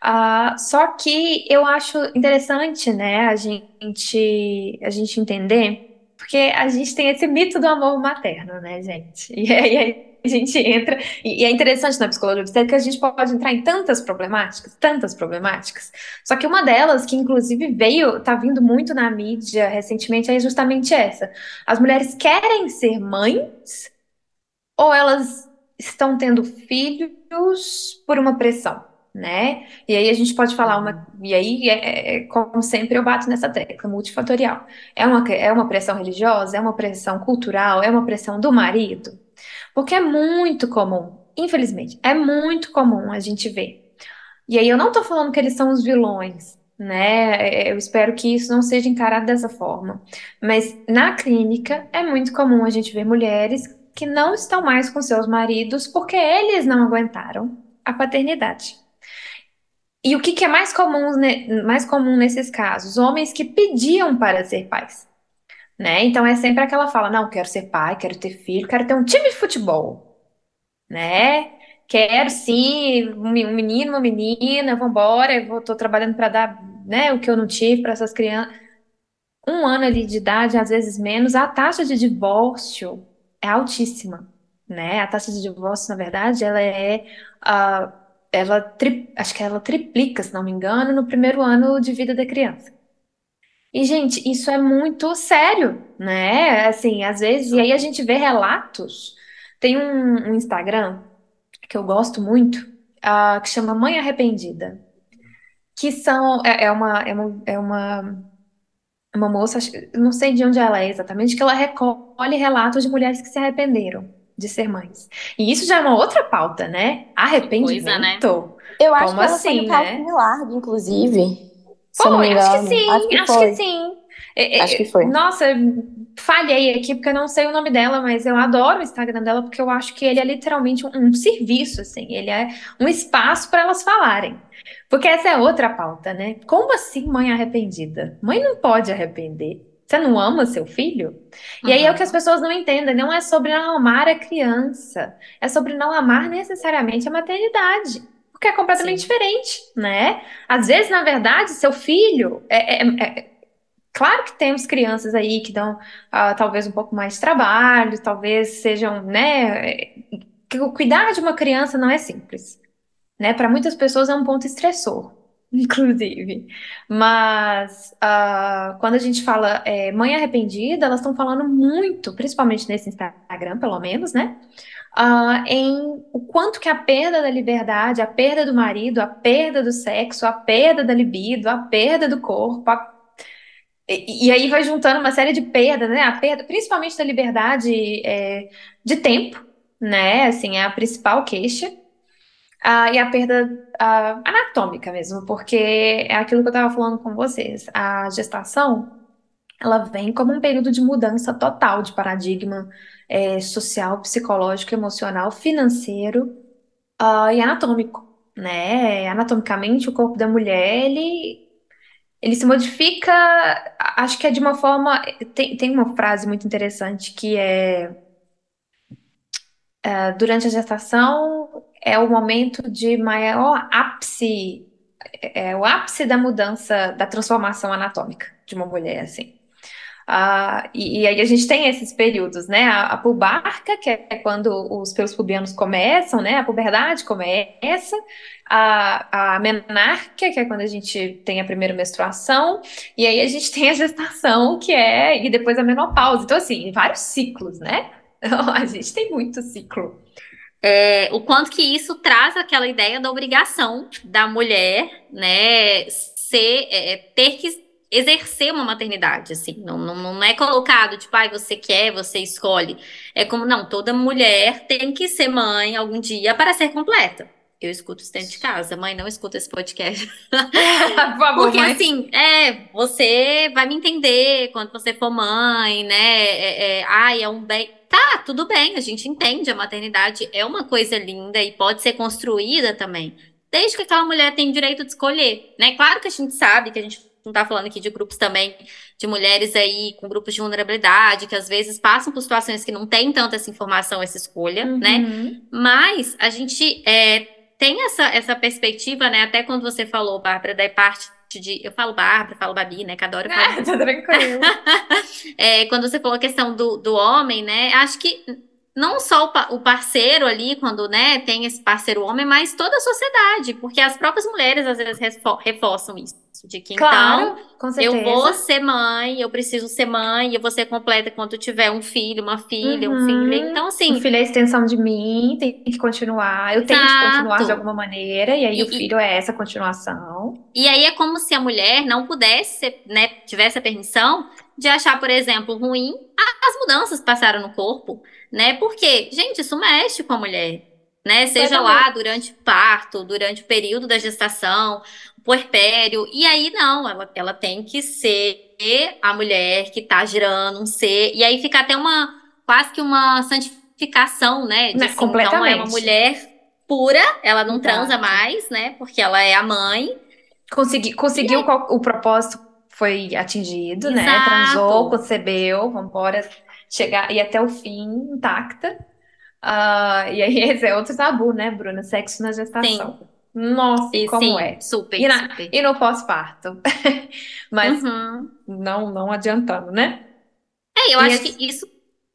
Ah, só que eu acho interessante, né, a gente, a gente entender, porque a gente tem esse mito do amor materno, né, gente? E aí a gente entra, e, é interessante na psicologia obstétrica que a gente pode entrar em tantas problemáticas, tantas problemáticas. Só que uma delas, que inclusive veio, tá vindo muito na mídia recentemente, é justamente essa. As mulheres querem ser mães ou elas estão tendo filhos por uma pressão? né? E aí a gente pode falar uma. E aí, é, é, como sempre, eu bato nessa tecla multifatorial. É uma, é uma pressão religiosa, é uma pressão cultural, é uma pressão do marido. Porque é muito comum, infelizmente, é muito comum a gente ver. E aí eu não tô falando que eles são os vilões, né? Eu espero que isso não seja encarado dessa forma. Mas na clínica é muito comum a gente ver mulheres que não estão mais com seus maridos porque eles não aguentaram a paternidade. E o que, que é mais comum, mais comum nesses casos? Homens que pediam para ser pais, né? Então é sempre aquela fala, não, quero ser pai, quero ter filho, quero ter um time de futebol, né? Quero sim, um me- menino, uma menina, vambora, eu tô trabalhando para dar, né, o que eu não tive para essas crianças. Um ano ali de idade, às vezes menos, a taxa de divórcio é altíssima, né? A taxa de divórcio, na verdade, ela é ah, ela tri- acho que ela triplica, se não me engano, no primeiro ano de vida da criança. E, gente, isso é muito sério, né? Assim, às vezes, e aí a gente vê relatos. Tem um, um Instagram que eu gosto muito, ah, que chama Mãe Arrependida, que são, é, é uma, é uma, é uma, uma moça, acho- não sei de onde ela é exatamente, que ela recolhe relatos de mulheres que se arrependeram. de ser mães. E isso já é uma outra pauta, né? Arrependimento. Coisa, né? Eu acho Como que ela assim, foi no Paulo né? Largo, inclusive. Não me Foi, acho que sim, Acho que acho que sim. É, é, Acho que foi. Nossa, falhei aqui porque eu não sei o nome dela, mas eu adoro o Instagram dela porque eu acho que ele é literalmente um, um serviço, assim, ele é um espaço para elas falarem. Porque essa é outra pauta, né? Como assim mãe arrependida? Mãe não pode arrepender. Você não ama seu filho? E aí é o que as pessoas não entendem, não é sobre não amar a criança, é sobre não amar necessariamente a maternidade. Porque é completamente Sim. diferente, né? Às vezes, na verdade, seu filho é, é- é- Claro que temos crianças aí que dão ah, talvez um pouco mais de trabalho, talvez sejam, né? Que o cuidar de uma criança não é simples, né? Para muitas pessoas é um ponto estressor, inclusive. Mas ah, quando a gente fala é, mãe arrependida, elas estão falando muito, principalmente nesse Instagram, pelo menos, né? ah, em o quanto que a perda da liberdade, a perda do marido, a perda do sexo, a perda da libido, a perda do corpo, a- e, e aí vai juntando uma série de perdas, né? A perda, principalmente da liberdade é, de tempo, né? Assim, é a principal queixa. Ah, e a perda ah, anatômica mesmo, porque é aquilo que eu estava falando com vocês. A gestação, ela vem como um período de mudança total de paradigma é, social, psicológico, emocional, financeiro, ah, e anatômico, né? Anatomicamente, o corpo da mulher, ele, ele se modifica, acho que é de uma forma. Tem, tem uma frase muito interessante que é. ah, durante a gestação é o momento de maior ápice, é o ápice da mudança, da transformação anatômica de uma mulher, assim. Ah, e, e aí a gente tem esses períodos, né? A, a pubarca, que é quando os pelos pubianos começam, né? A puberdade começa, a, a menarquia, que é quando a gente tem a primeira menstruação, e aí a gente tem a gestação, que é, e depois a menopausa. Então, assim, vários ciclos, né? A gente tem muito ciclo. É, o quanto que isso traz aquela ideia da obrigação da mulher, né, ser, é, ter que exercer uma maternidade, assim, não, não, não é colocado, tipo, ai, você quer, você escolhe, é como, não, toda mulher tem que ser mãe algum dia para ser completa. Eu escuto isso dentro de casa, mãe, não escuta esse podcast. Por favor, Porque mãe. assim, é, você vai me entender quando você for mãe, né? É, é, ai, é um bem. Tá, tudo bem, a gente entende. A maternidade é uma coisa linda e pode ser construída também. Desde que aquela mulher tem direito de escolher, né? Claro que a gente sabe que a gente não tá falando aqui de grupos também de mulheres aí com grupos de vulnerabilidade, que às vezes passam por situações que não tem tanta essa informação, essa escolha, né? Uhum. Mas a gente é, tem essa, essa perspectiva, né? Até quando você falou, Bárbara, da parte de. Eu falo Bárbara, falo Babi, né? Cada hora eu falo. Ah, tá tranquilo. É, quando você falou a questão do, do homem, né? Acho que não só o, pa- o parceiro ali, quando né, tem esse parceiro homem, mas toda a sociedade, porque as próprias mulheres às vezes refo- reforçam isso. De que então. Claro, com Eu certeza. vou ser mãe, eu preciso ser mãe, eu vou ser completa quando tiver um filho, uma filha, um Uhum. filho. Então, O assim, filho é a extensão de mim, tem que continuar. Eu tenho que Exato. continuar de alguma maneira, e aí E- o filho é essa continuação. E aí é como se a mulher não pudesse, ser, né, tivesse a permissão de achar, por exemplo, ruim as mudanças que passaram no corpo, né? Porque, gente, isso mexe com a mulher, né? Seja lá durante o parto, durante o período da gestação, o puerpério. E aí não, ela, ela tem que ser a mulher que tá gerando um ser. E aí fica até uma quase que uma santificação, né? De, Né, assim, então é uma completamente. mulher pura, ela não transa Exato. mais, né? Porque ela é a mãe. Consegui, conseguiu o propósito foi atingido, né? Exato. Transou, concebeu, vambora chegar e até o fim intacta. Ah, e aí esse é outro tabu, né, Bruna? Sexo na gestação. Nossa, E como sim, é? super, E, na- super. e no pós-parto. Mas Uhum. não, não adiantando, né? É, eu E acho esse- que isso.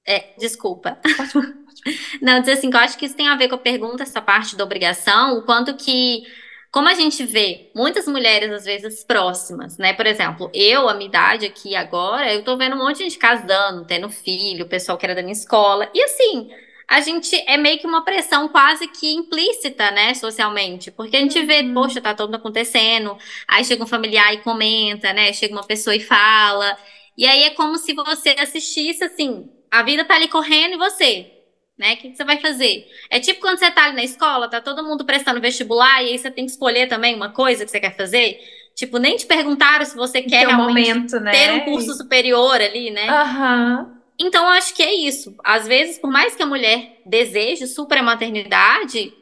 É, desculpa. Não, dizer assim, que eu acho que isso tem a ver com a pergunta, essa parte da obrigação, o quanto que. Como a gente vê muitas mulheres, às vezes, próximas, né? Por exemplo, eu, a minha idade aqui agora, eu tô vendo um monte de gente casando, tendo filho, o pessoal que era da minha escola. E assim, a gente é meio que uma pressão quase que implícita, né, socialmente. Porque a gente vê, Uhum. poxa, tá tudo acontecendo. Aí chega um familiar e comenta, né? Chega uma pessoa e fala. E aí é como se você assistisse assim, a vida tá ali correndo e você. né? O que, que você vai fazer? É tipo quando você tá ali na escola, tá todo mundo prestando vestibular e aí você tem que escolher também uma coisa que você quer fazer. Tipo, nem te perguntaram se você quer um realmente momento, né? ter um curso superior ali, né? Aham. Então, acho que é isso. Às vezes, por mais que a mulher deseje super a maternidade,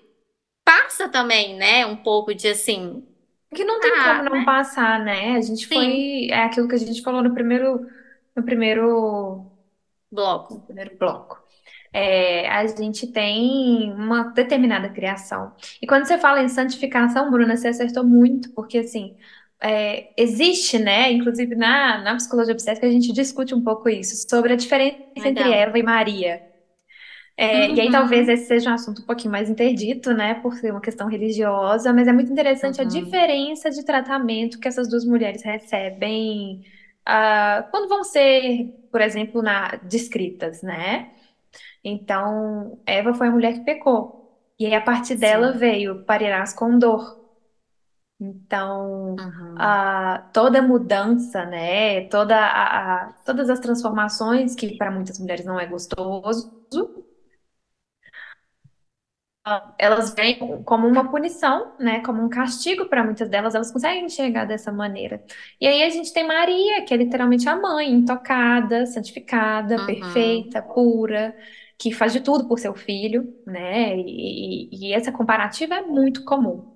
passa também, né? Um pouco de assim. Que não tem Ah, como não passar, né? A gente Sim. foi. É aquilo que a gente falou no primeiro, no primeiro, Bloco. no primeiro bloco. É, a gente tem uma determinada criação. E quando você fala em santificação, Bruna, você acertou muito, porque assim, é, existe, né? Inclusive na, na psicologia obstétrica, a gente discute um pouco isso, sobre a diferença entre Legal. Eva e Maria. É, E aí Uhum. talvez esse seja um assunto um pouquinho mais interdito, né, por ser uma questão religiosa, mas é muito interessante a Uhum. diferença de tratamento que essas duas mulheres recebem ah, quando vão ser, por exemplo, na, descritas, né? Então, Eva foi a mulher que pecou. E aí, a partir dela Sim. veio parirás com dor. Então, Uhum. a, toda mudança, né? Toda a, a- todas as transformações, que para muitas mulheres não é gostoso, elas vêm como uma punição, né? Como um castigo para muitas delas, elas conseguem enxergar dessa maneira. E aí a gente tem Maria, que é literalmente a mãe, intocada, santificada, Uhum. perfeita, pura, que faz de tudo por seu filho, né? E, e- e essa comparativa é muito comum.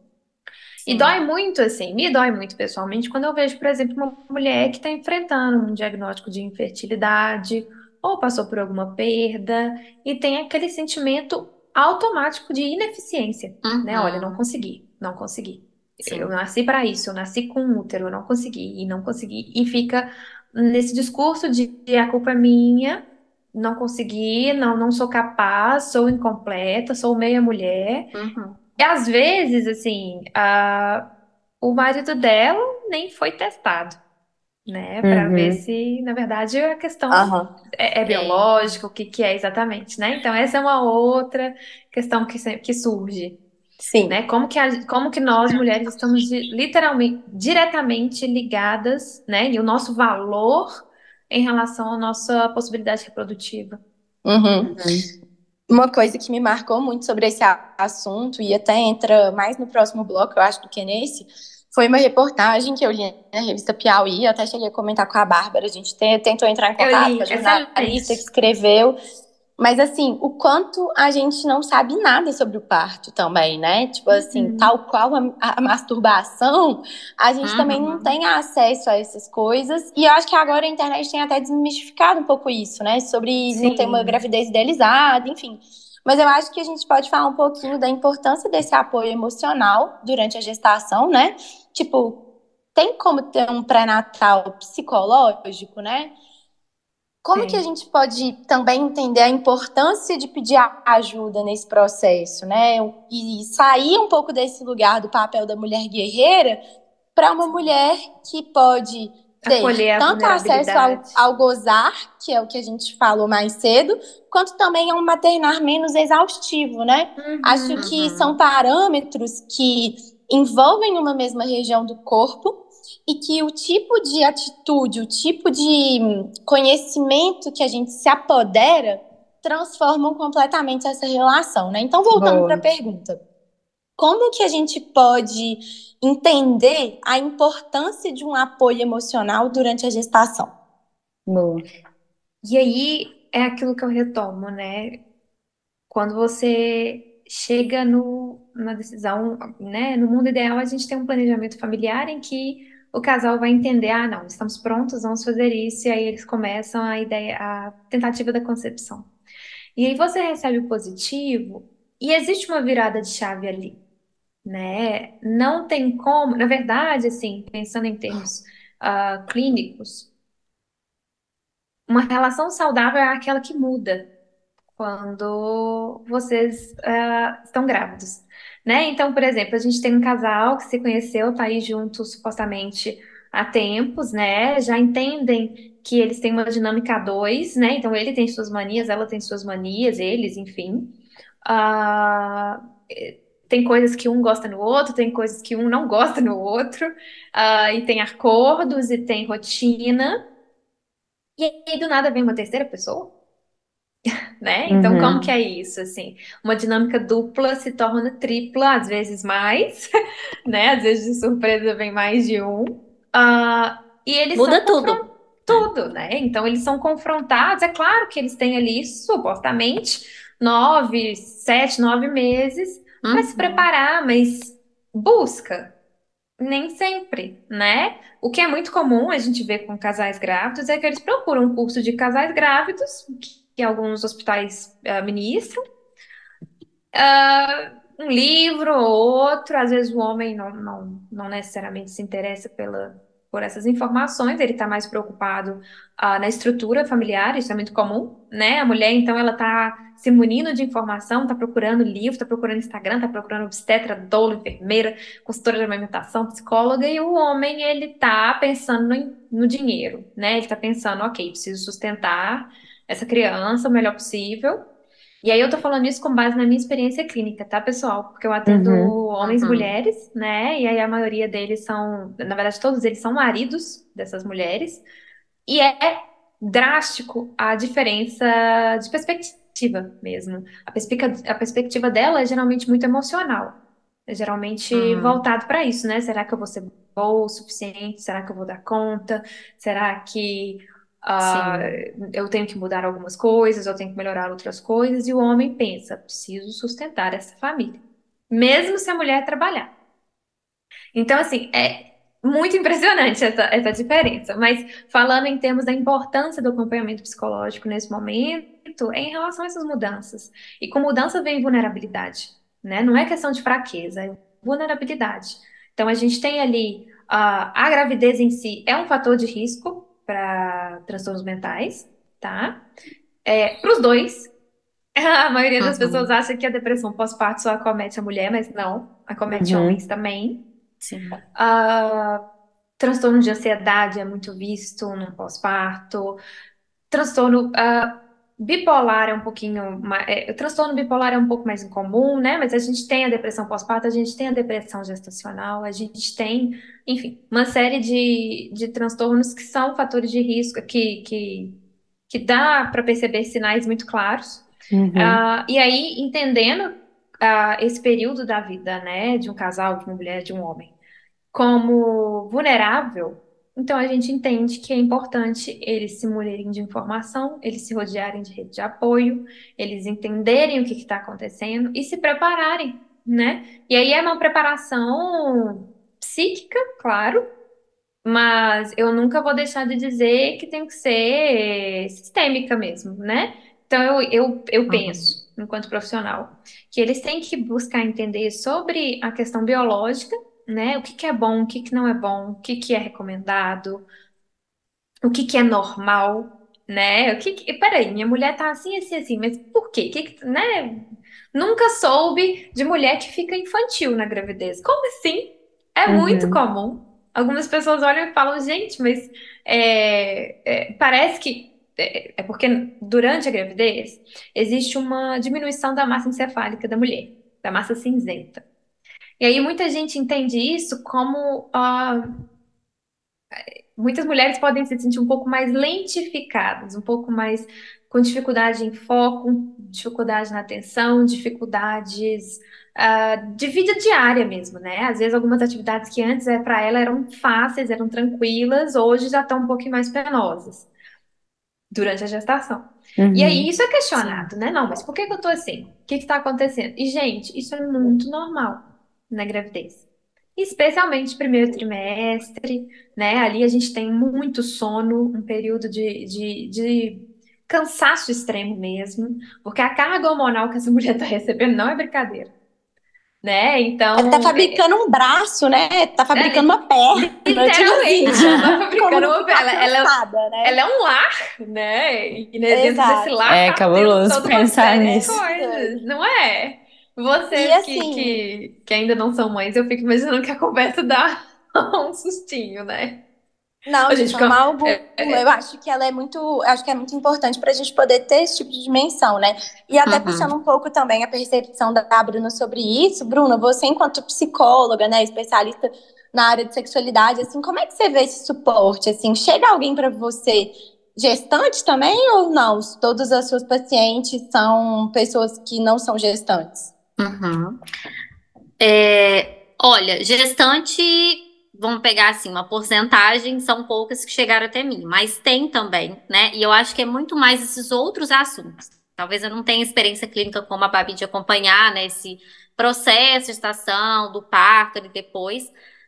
E dói muito, assim, me dói muito pessoalmente quando eu vejo, por exemplo, uma mulher que está enfrentando um diagnóstico de infertilidade ou passou por alguma perda e tem aquele sentimento automático de ineficiência, né? Olha, não Uhum. consegui, não consegui. Sim. Eu nasci para isso, eu nasci com útero, eu não consegui e não consegui. E fica nesse discurso de a culpa é minha, não consegui, não, não sou capaz, sou incompleta, sou meia mulher. Uhum. E às vezes, assim, a, o marido dela nem foi testado, né? Para Uhum. ver se, na verdade, a questão Aham. é, é biológica, o que, que é exatamente, né? Então, essa é uma outra questão que, se- que surge, Sim. né? Como que, a- como que nós, mulheres, estamos di- literalmente, diretamente ligadas, né? E o nosso valor em relação à nossa possibilidade reprodutiva. Uhum. Uma coisa que me marcou muito sobre esse assunto, e até entra mais no próximo bloco, eu acho, do que nesse, foi uma reportagem que eu li na revista Piauí, eu até cheguei a comentar com a Bárbara, a gente te- tentou entrar em contato li, com a jornalista que escreveu, mas assim, o quanto a gente não sabe nada sobre o parto também, né? Tipo assim, Uhum. tal qual a, a masturbação, a gente também não Uhum. tem acesso a essas coisas, e eu acho que agora a internet tem até desmistificado um pouco isso, né? Sobre não ter uma Sim. gravidez idealizada, enfim. Mas eu acho que a gente pode falar um pouquinho da importância desse apoio emocional durante a gestação, né? Tipo, tem como ter um pré-natal psicológico, né? Como que a gente pode também entender a importância de pedir ajuda nesse processo, né? E sair um pouco desse lugar do papel da mulher guerreira para uma mulher que pode ter Acolher tanto acesso ao, ao gozar, que é o que a gente falou mais cedo, quanto também a um maternar menos exaustivo, né? Acho Uhum. que Uhum. são parâmetros que envolvem uma mesma região do corpo e que o tipo de atitude, o tipo de conhecimento que a gente se apodera transformam completamente essa relação, né? Então, voltando para a pergunta, como que a gente pode entender a importância de um apoio emocional durante a gestação? Boa. E aí é aquilo que eu retomo, né? Quando você chega no, na decisão, né? No mundo ideal, a gente tem um planejamento familiar em que o casal vai entender, ah, não, estamos prontos, vamos fazer isso, e aí eles começam a ideia, a tentativa da concepção. E aí você recebe o positivo e existe uma virada de chave ali, né? Não tem como, na verdade, assim, pensando em termos ah, clínicos, uma relação saudável é aquela que muda quando vocês ah, estão grávidos, né? Então, por exemplo, a gente tem um casal que se conheceu, tá aí junto supostamente há tempos, né? Já entendem que eles têm uma dinâmica a dois, né? Então, ele tem suas manias, ela tem suas manias, eles, enfim. Eh, tem coisas que um gosta no outro, tem coisas que um não gosta no outro, ah, e tem acordos e tem rotina. E aí, do nada, vem uma terceira pessoa. né? Então, Uhum. como que é isso, assim? Uma dinâmica dupla se torna tripla, às vezes mais, né? Às vezes de surpresa vem mais de um. Ah, e eles Muda tudo. tudo, né? Então, eles são confrontados. É claro que eles têm ali, supostamente, nove, sete, nove meses para se Uhum. preparar, mas busca. Nem sempre, né? O que é muito comum a gente ver com casais grávidos é que eles procuram um curso de casais grávidos, que alguns hospitais ah, ministram, ah, um livro ou outro. Às vezes o homem não, não, não necessariamente se interessa pela, por essas informações, ele está mais preocupado ah, na estrutura familiar, isso é muito comum, né? A mulher, então, ela está se munindo de informação, está procurando livro, está procurando Instagram, está procurando obstetra, doula, enfermeira, consultora de amamentação, psicóloga, e o homem, ele tá pensando no, no dinheiro, né? Ele tá pensando, ok, preciso sustentar essa criança o melhor possível. E aí eu tô falando isso com base na minha experiência clínica, tá, pessoal? Porque eu atendo Uhum. homens e Uhum. mulheres, né? E aí a maioria deles são, na verdade, todos eles são maridos dessas mulheres. E é drástico a diferença de perspectiva mesmo. A perspectiva, a perspectiva dela é geralmente muito emocional. É geralmente Hum. voltado para isso, né? Será que eu vou ser boa o suficiente? Será que eu vou dar conta? Será que ah, eu tenho que mudar algumas coisas, eu tenho que melhorar outras coisas? E o homem pensa, preciso sustentar essa família, mesmo se a mulher trabalhar. Então, assim, é muito impressionante essa, essa diferença. Mas falando em termos da importância do acompanhamento psicológico nesse momento, é em relação a essas mudanças. E com mudança vem vulnerabilidade, né? Não é questão de fraqueza, é vulnerabilidade. Então, a gente tem ali ah, a gravidez em si é um fator de risco para transtornos mentais, tá? É, para os dois. A maioria das Uhum. pessoas acha que a depressão pós-parto só acomete a mulher, mas não, acomete Uhum. homens também. Sim. Ah, transtorno de ansiedade é muito visto no pós-parto. Transtorno ah, bipolar é um pouquinho mais. É, o transtorno bipolar é um pouco mais incomum, né? Mas a gente tem a depressão pós-parto, a gente tem a depressão gestacional, a gente tem, enfim, uma série de, de transtornos que são fatores de risco, que, que, que dá para perceber sinais muito claros. Uhum. Ah, e aí, entendendo ah, esse período da vida, né, de um casal, de uma mulher, de um homem, como vulnerável, então a gente entende que é importante eles se munirem de informação, eles se rodearem de rede de apoio, eles entenderem o que está acontecendo e se prepararem, né? E aí é uma preparação psíquica, claro, mas eu nunca vou deixar de dizer que tem que ser sistêmica mesmo, né? Então eu, eu, eu Uhum. penso, enquanto profissional, que eles têm que buscar entender sobre a questão biológica, né? O que que é bom, o que que não é bom, o que que é recomendado, o que que é normal, né? O que que... Peraí, minha mulher tá assim, assim, assim, mas por quê? Que que... Né? Nunca soube de mulher que fica infantil na gravidez. Como assim? É muito Uhum. comum. Algumas pessoas olham e falam, gente, mas é, é, parece que é, é porque durante a gravidez existe uma diminuição da massa encefálica da mulher, da massa cinzenta. E aí muita gente entende isso como ah, muitas mulheres podem se sentir um pouco mais lentificadas, um pouco mais com dificuldade em foco, dificuldade na atenção, dificuldades ah, de vida diária mesmo, né? Às vezes algumas atividades que antes é, para ela eram fáceis, eram tranquilas, hoje já estão um pouquinho mais penosas durante a gestação. E Uhum. aí isso é questionado, né? Não, mas por que que eu tô assim? O que que tá acontecendo? E, gente, isso é muito normal na gravidez. Especialmente primeiro trimestre, né? Ali a gente tem muito sono, um período de, de, de cansaço extremo mesmo, porque a carga hormonal que essa mulher tá recebendo não é brincadeira, né? Então, Ela tá fabricando um braço, né? Tá fabricando uma perna. literalmente, ela tá fabricando uma ficar ela, ela, cansada, né? ela é um lar, né? E dentro Exato. desse lar É tá cabuloso pensar nisso. coisas, não é? Vocês E que, assim- que, que ainda não são mães, eu fico imaginando que a conversa dá um sustinho, né? Não, A gente forma alguma. é- é- Eu acho que ela é muito, acho que é muito importante para a gente poder ter esse tipo de dimensão, né? E até Uhum. puxando um pouco também a percepção da Bruna sobre isso, Bruna, você enquanto psicóloga, né, especialista na área de sexualidade, assim, como é que você vê esse suporte? Assim, chega alguém para você gestante também ou não? Todas as suas pacientes são pessoas que não são gestantes? Uhum. É, olha, gestante, vamos pegar assim, uma porcentagem, são poucas que chegaram até mim, mas tem também, né? E eu acho que é muito mais esses outros assuntos. Talvez eu não tenha experiência clínica como a Babi de acompanhar, né, esse processo de estação, do parto e depois,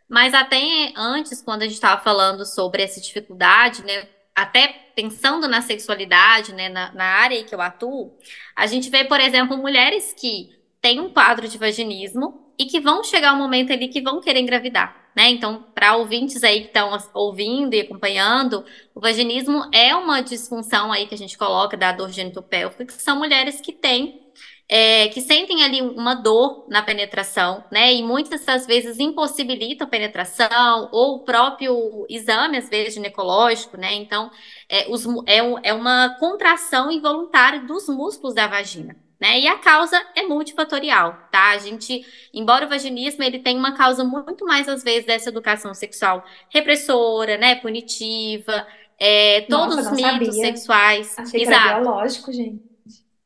mas até antes, quando a gente estava falando sobre essa dificuldade, né, até pensando na sexualidade, né, na, na área que eu atuo, a gente vê, por exemplo, mulheres que têm um quadro de vaginismo e que vão chegar um momento ali que vão querer engravidar, né? Então, para ouvintes aí que estão ouvindo e acompanhando, o vaginismo é uma disfunção aí que a gente coloca da dor genitopélvica, que são mulheres que têm é, que sentem ali uma dor na penetração, né? E muitas das vezes impossibilitam a penetração, ou o próprio exame, às vezes, ginecológico, né? Então, é, os, é, é uma contração involuntária dos músculos da vagina. Né? E a causa é multifatorial, tá? A gente, embora o vaginismo ele tem uma causa muito mais às vezes dessa educação sexual repressora, né, punitiva, é, todos Nossa, os mitos sabia. sexuais, Achei que exato. era biológico, gente.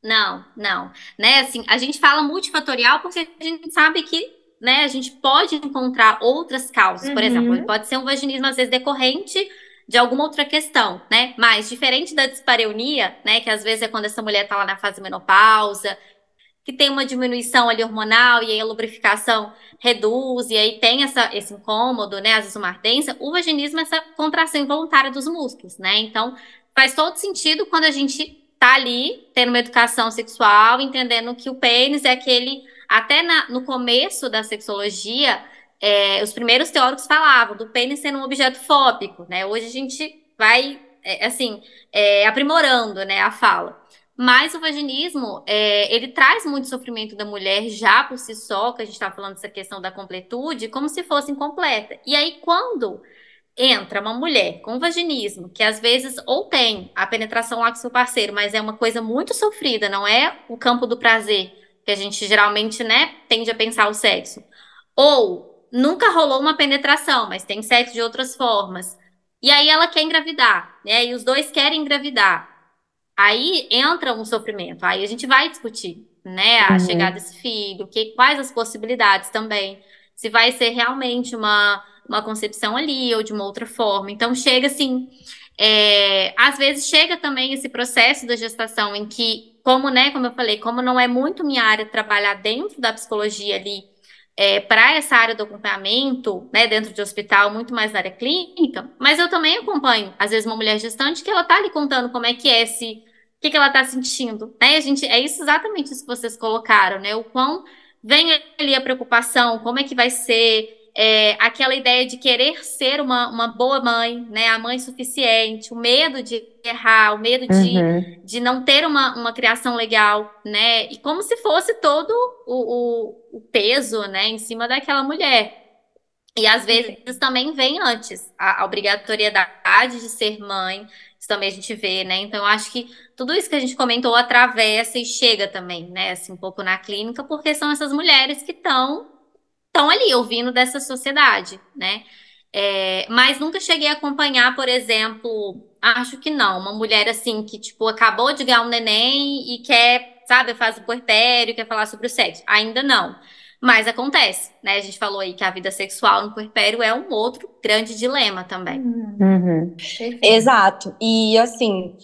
Não, não. Né, assim, a gente fala multifatorial porque a gente sabe que, né, a gente pode encontrar outras causas. Por Uhum. exemplo, ele pode ser um vaginismo, às vezes, decorrente de alguma outra questão, né? Mas, diferente da dispareunia, né, que às vezes é quando essa mulher tá lá na fase menopausa, que tem uma diminuição ali hormonal e aí a lubrificação reduz e aí tem essa, esse incômodo, né, às vezes uma ardência, o vaginismo é essa contração involuntária dos músculos, né? Então, faz todo sentido quando a gente tá ali tendo uma educação sexual, entendendo que o pênis é aquele, até na- no começo da sexologia, é, os primeiros teóricos falavam do pênis sendo um objeto fóbico, né? Hoje a gente vai, é, assim, é, aprimorando, né, a fala. Mas o vaginismo, é, ele traz muito sofrimento da mulher já por si só, que a gente está falando dessa questão da completude, como se fosse incompleta. E aí, quando entra uma mulher com vaginismo, que às vezes ou tem a penetração lá com seu parceiro, mas é uma coisa muito sofrida, não é o campo do prazer, que a gente geralmente, né, tende a pensar o sexo. Ou nunca rolou uma penetração, mas tem sexo de outras formas. E aí ela quer engravidar, né? E os dois querem engravidar. Aí entra um sofrimento. Aí a gente vai discutir, né, a Uhum. chegada desse filho, que, quais as possibilidades também. Se vai ser realmente uma, uma concepção ali ou de uma outra forma. Então chega assim, é, às vezes chega também esse processo da gestação em que, como, né, como eu falei, como não é muito minha área trabalhar dentro da psicologia ali, para essa área do acompanhamento, né, dentro de hospital, muito mais na área clínica, mas eu também acompanho, às vezes, uma mulher gestante que ela tá ali contando como é que é esse, o que que ela tá sentindo, né? A gente, é isso exatamente isso que vocês colocaram, né? O quão vem ali a preocupação, como é que vai ser, é, aquela ideia de querer ser uma, uma boa mãe, né? A mãe suficiente, o medo de errar, o medo de, Uhum. de não ter uma, uma criação legal, né? E como se fosse todo o, o, o peso, né, em cima daquela mulher. E às vezes também vem antes a, a obrigatoriedade de ser mãe, isso também a gente vê, né? Então eu acho que tudo isso que a gente comentou atravessa e chega também, né, assim, um pouco na clínica, porque são essas mulheres que estão estão ali ouvindo dessa sociedade, né? É, mas nunca cheguei a acompanhar, por exemplo, acho que não, uma mulher assim que, tipo, acabou de ganhar um neném e quer, sabe, faz o puerpério, quer falar sobre o sexo. Ainda não. Mas acontece, né? A gente falou aí que a vida sexual no puerpério é um outro grande dilema também. Hum, Uhum. perfeito. Exato. E assim,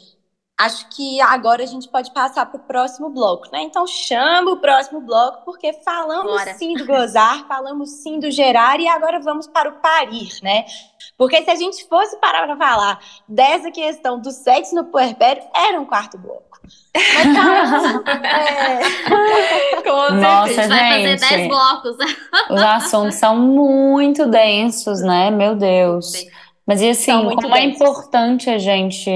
acho que agora a gente pode passar para o próximo bloco, né? Então chama o próximo bloco, porque falamos Bora. sim do gozar, falamos sim do gerar, e agora vamos para o parir, né? Porque se a gente fosse parar para falar dessa questão do sexo no puerpério, era um quarto bloco. Mas falando, é, Com Nossa, certeza. A gente vai fazer. 10 blocos. Os assuntos são muito densos, né? Meu Deus. Mas e assim, muito como é importante a gente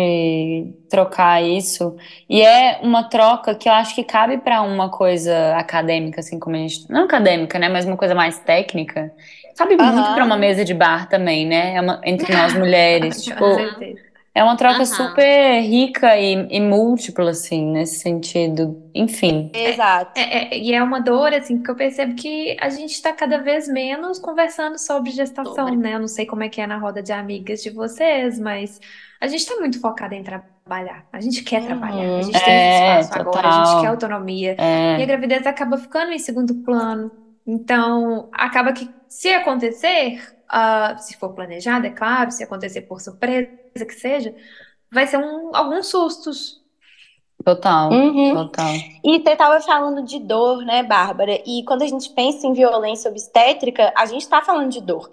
trocar isso? E é uma troca que eu acho que cabe para uma coisa acadêmica, assim como a gente. Não acadêmica, né? Mas uma coisa mais técnica. Cabe muito Aham. para uma mesa de bar também, né? É uma- entre nós mulheres. Com Tipo, certeza. É uma troca Aham. super rica e, e múltipla, assim, nesse sentido. Enfim. Exato. É, é- e é uma dor, assim, porque eu percebo que a gente está cada vez menos conversando sobre gestação, Sobre. né? Eu não sei como é que é na roda de amigas de vocês, mas a gente está muito focada em trabalhar. A gente quer Uhum. trabalhar, a gente tem É, espaço agora, a gente total. quer autonomia. E a É, gravidez acaba ficando em segundo plano. Então, acaba que, se acontecer, ah, se for planejado, é claro, se acontecer por surpresa, que seja, vai ser um, alguns sustos. total, Uhum. total. E você estava falando de dor, né, Bárbara? E quando a gente pensa em violência obstétrica, a gente está falando de dor.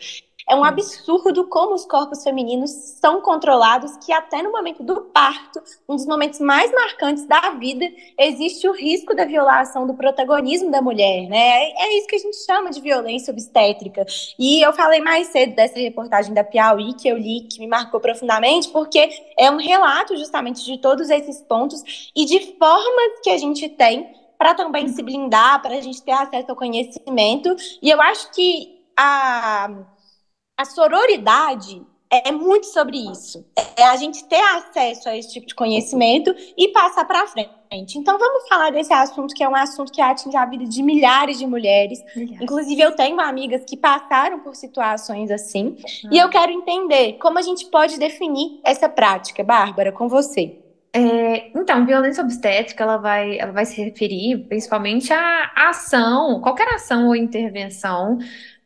É um absurdo como os corpos femininos são controlados, que até no momento do parto, um dos momentos mais marcantes da vida, existe o risco da violação do protagonismo da mulher, né? É é isso que a gente chama de violência obstétrica. E eu falei mais cedo dessa reportagem da Piauí que eu li, que me marcou profundamente, porque é um relato justamente de todos esses pontos e de formas que a gente tem para também se blindar, para a gente ter acesso ao conhecimento. E eu acho que a, a sororidade é muito sobre isso. É a gente ter acesso a esse tipo de conhecimento e passar para frente. Então vamos falar desse assunto que é um assunto que atinge a vida de milhares de mulheres. Inclusive eu tenho amigas que passaram por situações assim. E eu quero entender como a gente pode definir essa prática, Bárbara, com você. É, então, violência obstétrica, ela vai, ela vai se referir principalmente à ação, qualquer ação ou intervenção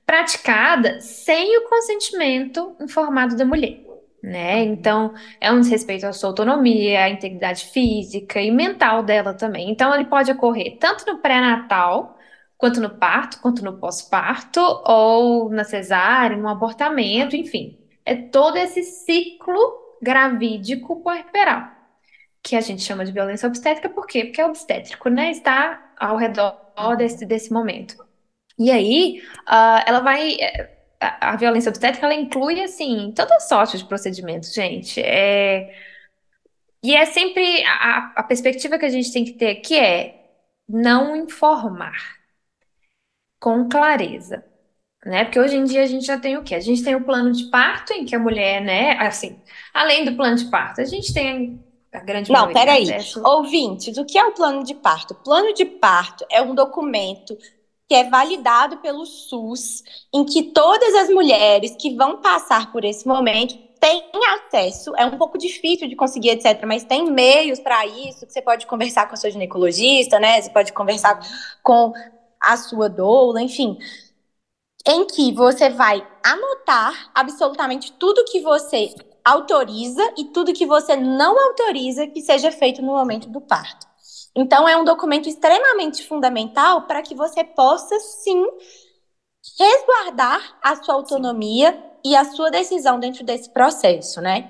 praticada sem o consentimento informado da mulher, né? Então, é um desrespeito à sua autonomia, à integridade física e mental dela também. Então, ele pode ocorrer tanto no pré-natal, quanto no parto, quanto no pós-parto, ou na cesárea, no abortamento, enfim. É todo esse ciclo gravídico puerperal que a gente chama de violência obstétrica, por quê? Porque é obstétrico, né? Está ao redor desse, desse momento. E aí, ah, ela vai. eh, A, a violência obstétrica, ela inclui, assim, toda sorte de procedimentos, gente. É, e é sempre. A, a perspectiva que a gente tem que ter aqui é não informar com clareza. Né? Porque hoje em dia a gente já tem o quê? A gente tem o plano de parto, em que a mulher, né? Assim, além do plano de parto, a gente tem a grande Não, peraí. acesso. Ouvintes, o que é o plano de parto? O plano de parto é um documento que é validado pelo SUS, em que todas as mulheres que vão passar por esse momento têm acesso. É um pouco difícil de conseguir, etc., mas tem meios para isso, que você pode conversar com a sua ginecologista, né? Você pode conversar com a sua doula, enfim. Em que você vai anotar absolutamente tudo que você autoriza e tudo que você não autoriza que seja feito no momento do parto. Então, é um documento extremamente fundamental para que você possa, sim, resguardar a sua autonomia e a sua decisão dentro desse processo, né?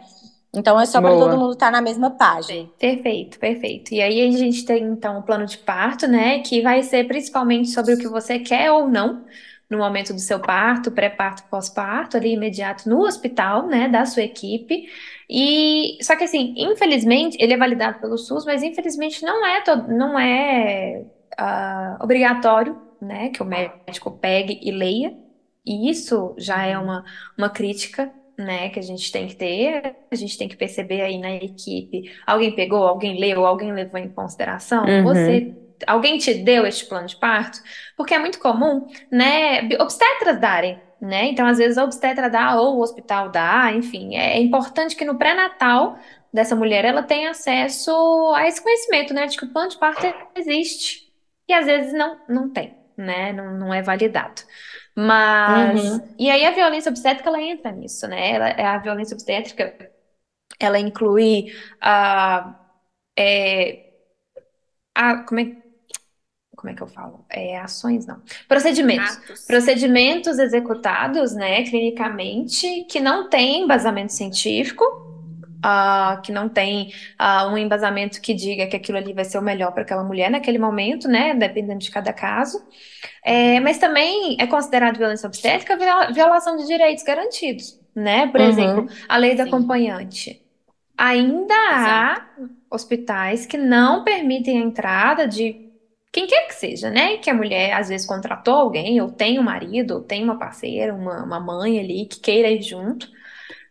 Então, é só para todo mundo estar na mesma página. Perfeito, perfeito. E aí a gente tem então o plano de parto, né, que vai ser principalmente sobre o que você quer ou não no momento do seu parto, pré-parto, pós-parto, ali imediato no hospital, né, da sua equipe. E só que assim, infelizmente, ele é validado pelo SUS, mas infelizmente não é todo, não é ah, obrigatório, né, que o médico pegue e leia. E isso já é uma, uma crítica né, que a gente tem que ter, a gente tem que perceber aí na equipe, alguém pegou, alguém leu, alguém levou em consideração, Uhum. você, alguém te deu este plano de parto? Porque é muito comum, né, obstetras darem, né, então às vezes a obstetra dá ou o hospital dá, enfim, é importante que no pré-natal dessa mulher ela tenha acesso a esse conhecimento, né, de que o plano de parto existe, e às vezes não, não tem, né, não, não é validado. Mas, Uhum. e aí a violência obstétrica, ela entra nisso, né? Ela, é a violência obstétrica, ela inclui a, é, a, como é, como é que eu falo? É, ações, não. Procedimentos. Atos. Procedimentos executados, né, clinicamente, que não têm embasamento científico, ah, que não tem ah, um embasamento que diga que aquilo ali vai ser o melhor para aquela mulher naquele momento, né, dependendo de cada caso. É, mas também é considerado violência obstétrica viola- violação de direitos garantidos, né? Por Uhum. exemplo, a lei do Sim. acompanhante. Ainda há hospitais que não permitem a entrada de quem quer que seja, né? Que a mulher às vezes contratou alguém, ou tem um marido, ou tem uma parceira, uma, uma mãe ali que queira ir junto,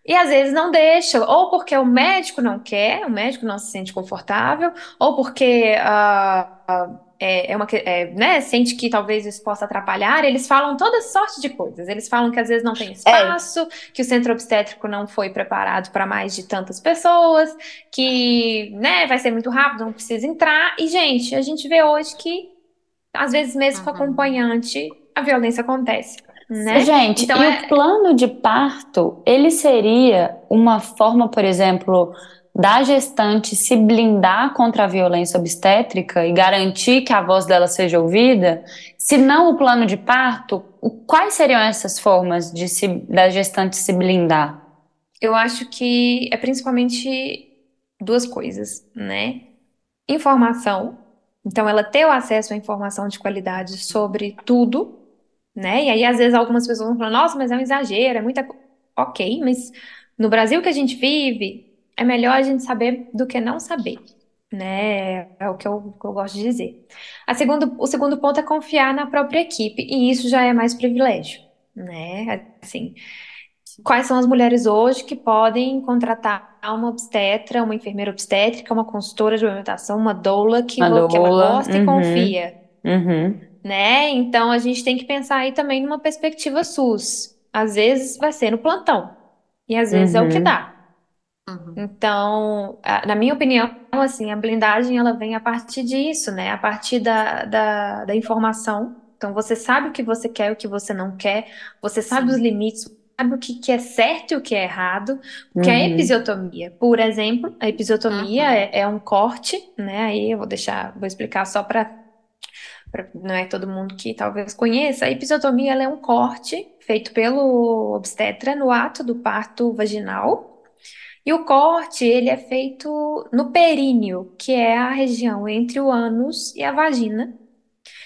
E às vezes não deixa, ou porque o médico não quer, o médico não se sente confortável, ou porque ah, ah, é, é uma, é, né, sente que talvez isso possa atrapalhar. Eles falam toda sorte de coisas. Eles falam que às vezes não tem espaço, que o centro obstétrico não foi preparado para mais de tantas pessoas, que, né, vai ser muito rápido, não precisa entrar. E, gente, a gente vê hoje que, às vezes, mesmo com Uhum. acompanhante, a violência acontece, né? Gente, Então e é- o plano de parto, ele seria uma forma, por exemplo, da gestante se blindar contra a violência obstétrica e garantir que a voz dela seja ouvida? Se não o plano de parto, quais seriam essas formas de se, da gestante se blindar? Eu acho que é principalmente duas coisas, né? Informação. Então, ela ter o acesso à informação de qualidade sobre tudo, né? E aí, às vezes, algumas pessoas vão falar, nossa, mas é um exagero, é muita. co-". Ok, mas no Brasil que a gente vive, é melhor a gente saber do que não saber, né? É o que eu, que eu gosto de dizer. A segundo, o segundo ponto é confiar na própria equipe, e isso já é mais privilégio, né? Assim, quais são as mulheres hoje que podem contratar uma obstetra, uma enfermeira obstétrica, uma consultora de amamentação, uma doula que, Uma vo- que ela doula, gosta e uhum. confia, Uhum. né? Então a gente tem que pensar aí também numa perspectiva SUS. Às vezes vai ser no plantão, e às vezes é o que Uhum. dá. Uhum. Então, na minha opinião, assim, a blindagem ela vem a partir disso, né? A partir da, da, da informação. Então, você sabe o que você quer e o que você não quer, você sabe Sim. os limites, sabe o que, que é certo e o que é errado. Porque a Uhum. episiotomia, por exemplo, a episiotomia Uhum. é, é um corte, né? Aí eu vou deixar, vou explicar só para não é todo mundo que talvez conheça. A episiotomia é um corte feito pelo obstetra no ato do parto vaginal. E o corte, ele é feito no períneo, que é a região entre o ânus e a vagina.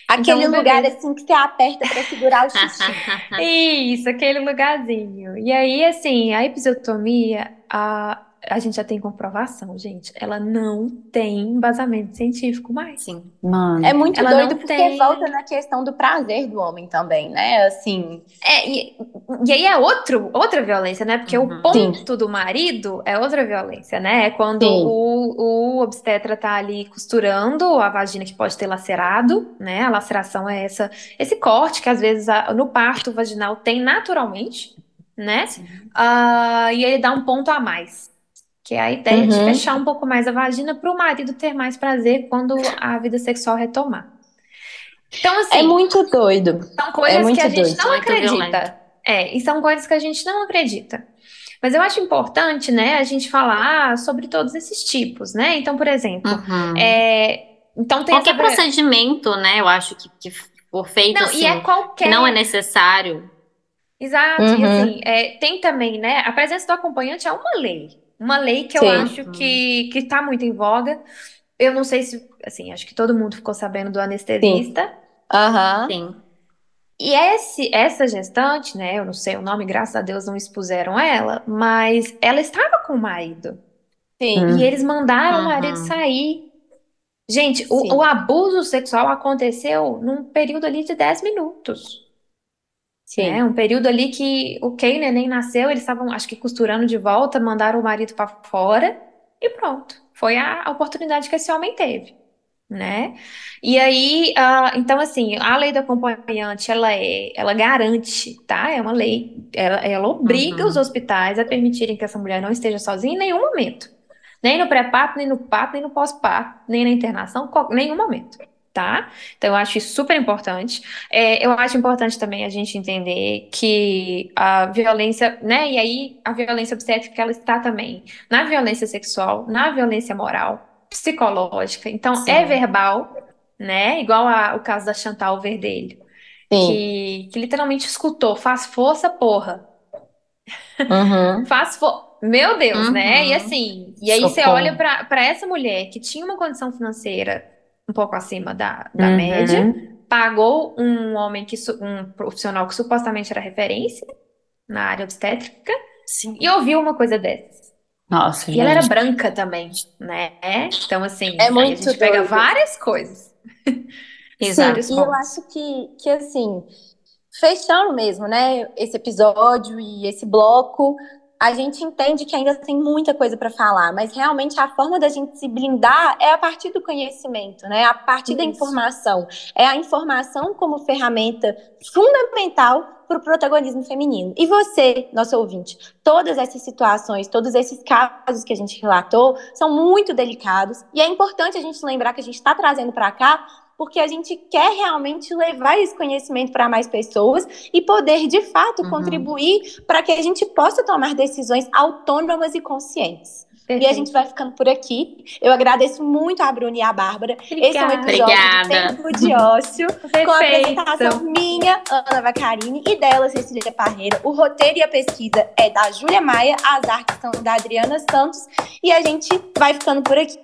Aquele Então, lugar bebê- assim que você aperta pra segurar o xixi. Isso, aquele lugarzinho. E aí, assim, a episiotomia, a, a gente já tem comprovação, gente. Ela não tem embasamento científico mais. Sim. Mano. É muito Ela doido porque tem- volta na questão do prazer do homem também, né? Assim, É, e, e aí é outro, outra violência, né? Porque Uhum. o ponto do marido é outra violência, né? É quando Sim. o, o obstetra tá ali costurando a vagina que pode ter lacerado, né? A laceração é essa, esse corte que às vezes a- no parto vaginal tem naturalmente, né? Sim. Ah, e ele dá um ponto a mais. Que é a ideia de Uhum. fechar um pouco mais a vagina para o marido ter mais prazer quando a vida sexual retomar. Então, assim, é muito doido. são coisas muito que a gente doido. não Muito acredita. violento. É, e são coisas que a gente não acredita. Mas eu acho importante, né, a gente falar sobre todos esses tipos, né? Então, por exemplo, Uhum. é, então tem Qualquer essa... procedimento, né? Eu acho que, que for feito Não, assim, e é qualquer... que não é necessário. Exato, e Uhum. assim, é, tem também, né, a presença do acompanhante é uma lei. Uma lei que eu Sim. acho que, que tá muito em voga. Eu não sei se, assim, acho que todo mundo ficou sabendo do anestesista. Aham. Sim. E esse, essa gestante, né, eu não sei o nome, graças a Deus não expuseram ela, mas ela estava com o marido. Sim. Hum. E eles mandaram o Uhum. marido sair. Gente, Sim. o, o abuso sexual aconteceu num período ali de 10 minutos. Sim. né? Um período ali que o Kay neném nasceu, eles estavam, acho que costurando de volta, mandaram o marido para fora e pronto. Foi a, oportunidade que esse homem teve, né? E aí, ah, então assim, a lei do acompanhante, ela é, ela garante, tá? É uma lei, ela, ela obriga Uhum. os hospitais a permitirem que essa mulher não esteja sozinha em nenhum momento. Nem no pré-parto, nem no parto, nem no pós-parto, nem na internação, qual- nenhum momento, tá? Então, eu acho isso super importante. É, eu acho importante também a gente entender que a violência, né? E aí, a violência obstétrica, ela está também na violência sexual, na violência moral, psicológica. Então, Sim. é verbal, né? Igual a- o caso da Chantal Verdelho, que, que literalmente escutou, faz força, porra. Uhum. Faz fo... Meu Deus, né? Uhum. E assim, e aí você Socorro. olha pra para essa mulher que tinha uma condição financeira um pouco acima da, da Uhum. média, pagou um homem que um profissional que supostamente era referência na área obstétrica Sim. e ouviu uma coisa dessas. Nossa, E ela era gente. branca também, né? Então assim, É aí a muito gente pega doido. várias coisas. Exato. E eu acho que, que assim, fechando mesmo, né, esse episódio e esse bloco, a gente entende que ainda tem muita coisa para falar, mas realmente a forma da gente se blindar é a partir do conhecimento, né? A partir Isso. da informação. É a informação como ferramenta fundamental para o protagonismo feminino. E você, nosso ouvinte, todas essas situações, todos esses casos que a gente relatou são muito delicados e é importante a gente lembrar que a gente está trazendo para cá porque a gente quer realmente levar esse conhecimento para mais pessoas e poder, de fato, uhum. contribuir para que a gente possa tomar decisões autônomas e conscientes. Perfeito. E a gente vai ficando por aqui. Eu agradeço muito a Bruna e a Bárbara. Obrigada. Esse é um episódio Obrigada. Tempo de Ócio, com a apresentação minha, Ana Vacarini, e dela, Cecília Parreira. O roteiro e a pesquisa é da Júlia Maia, as artes são da Adriana Santos, e a gente vai ficando por aqui.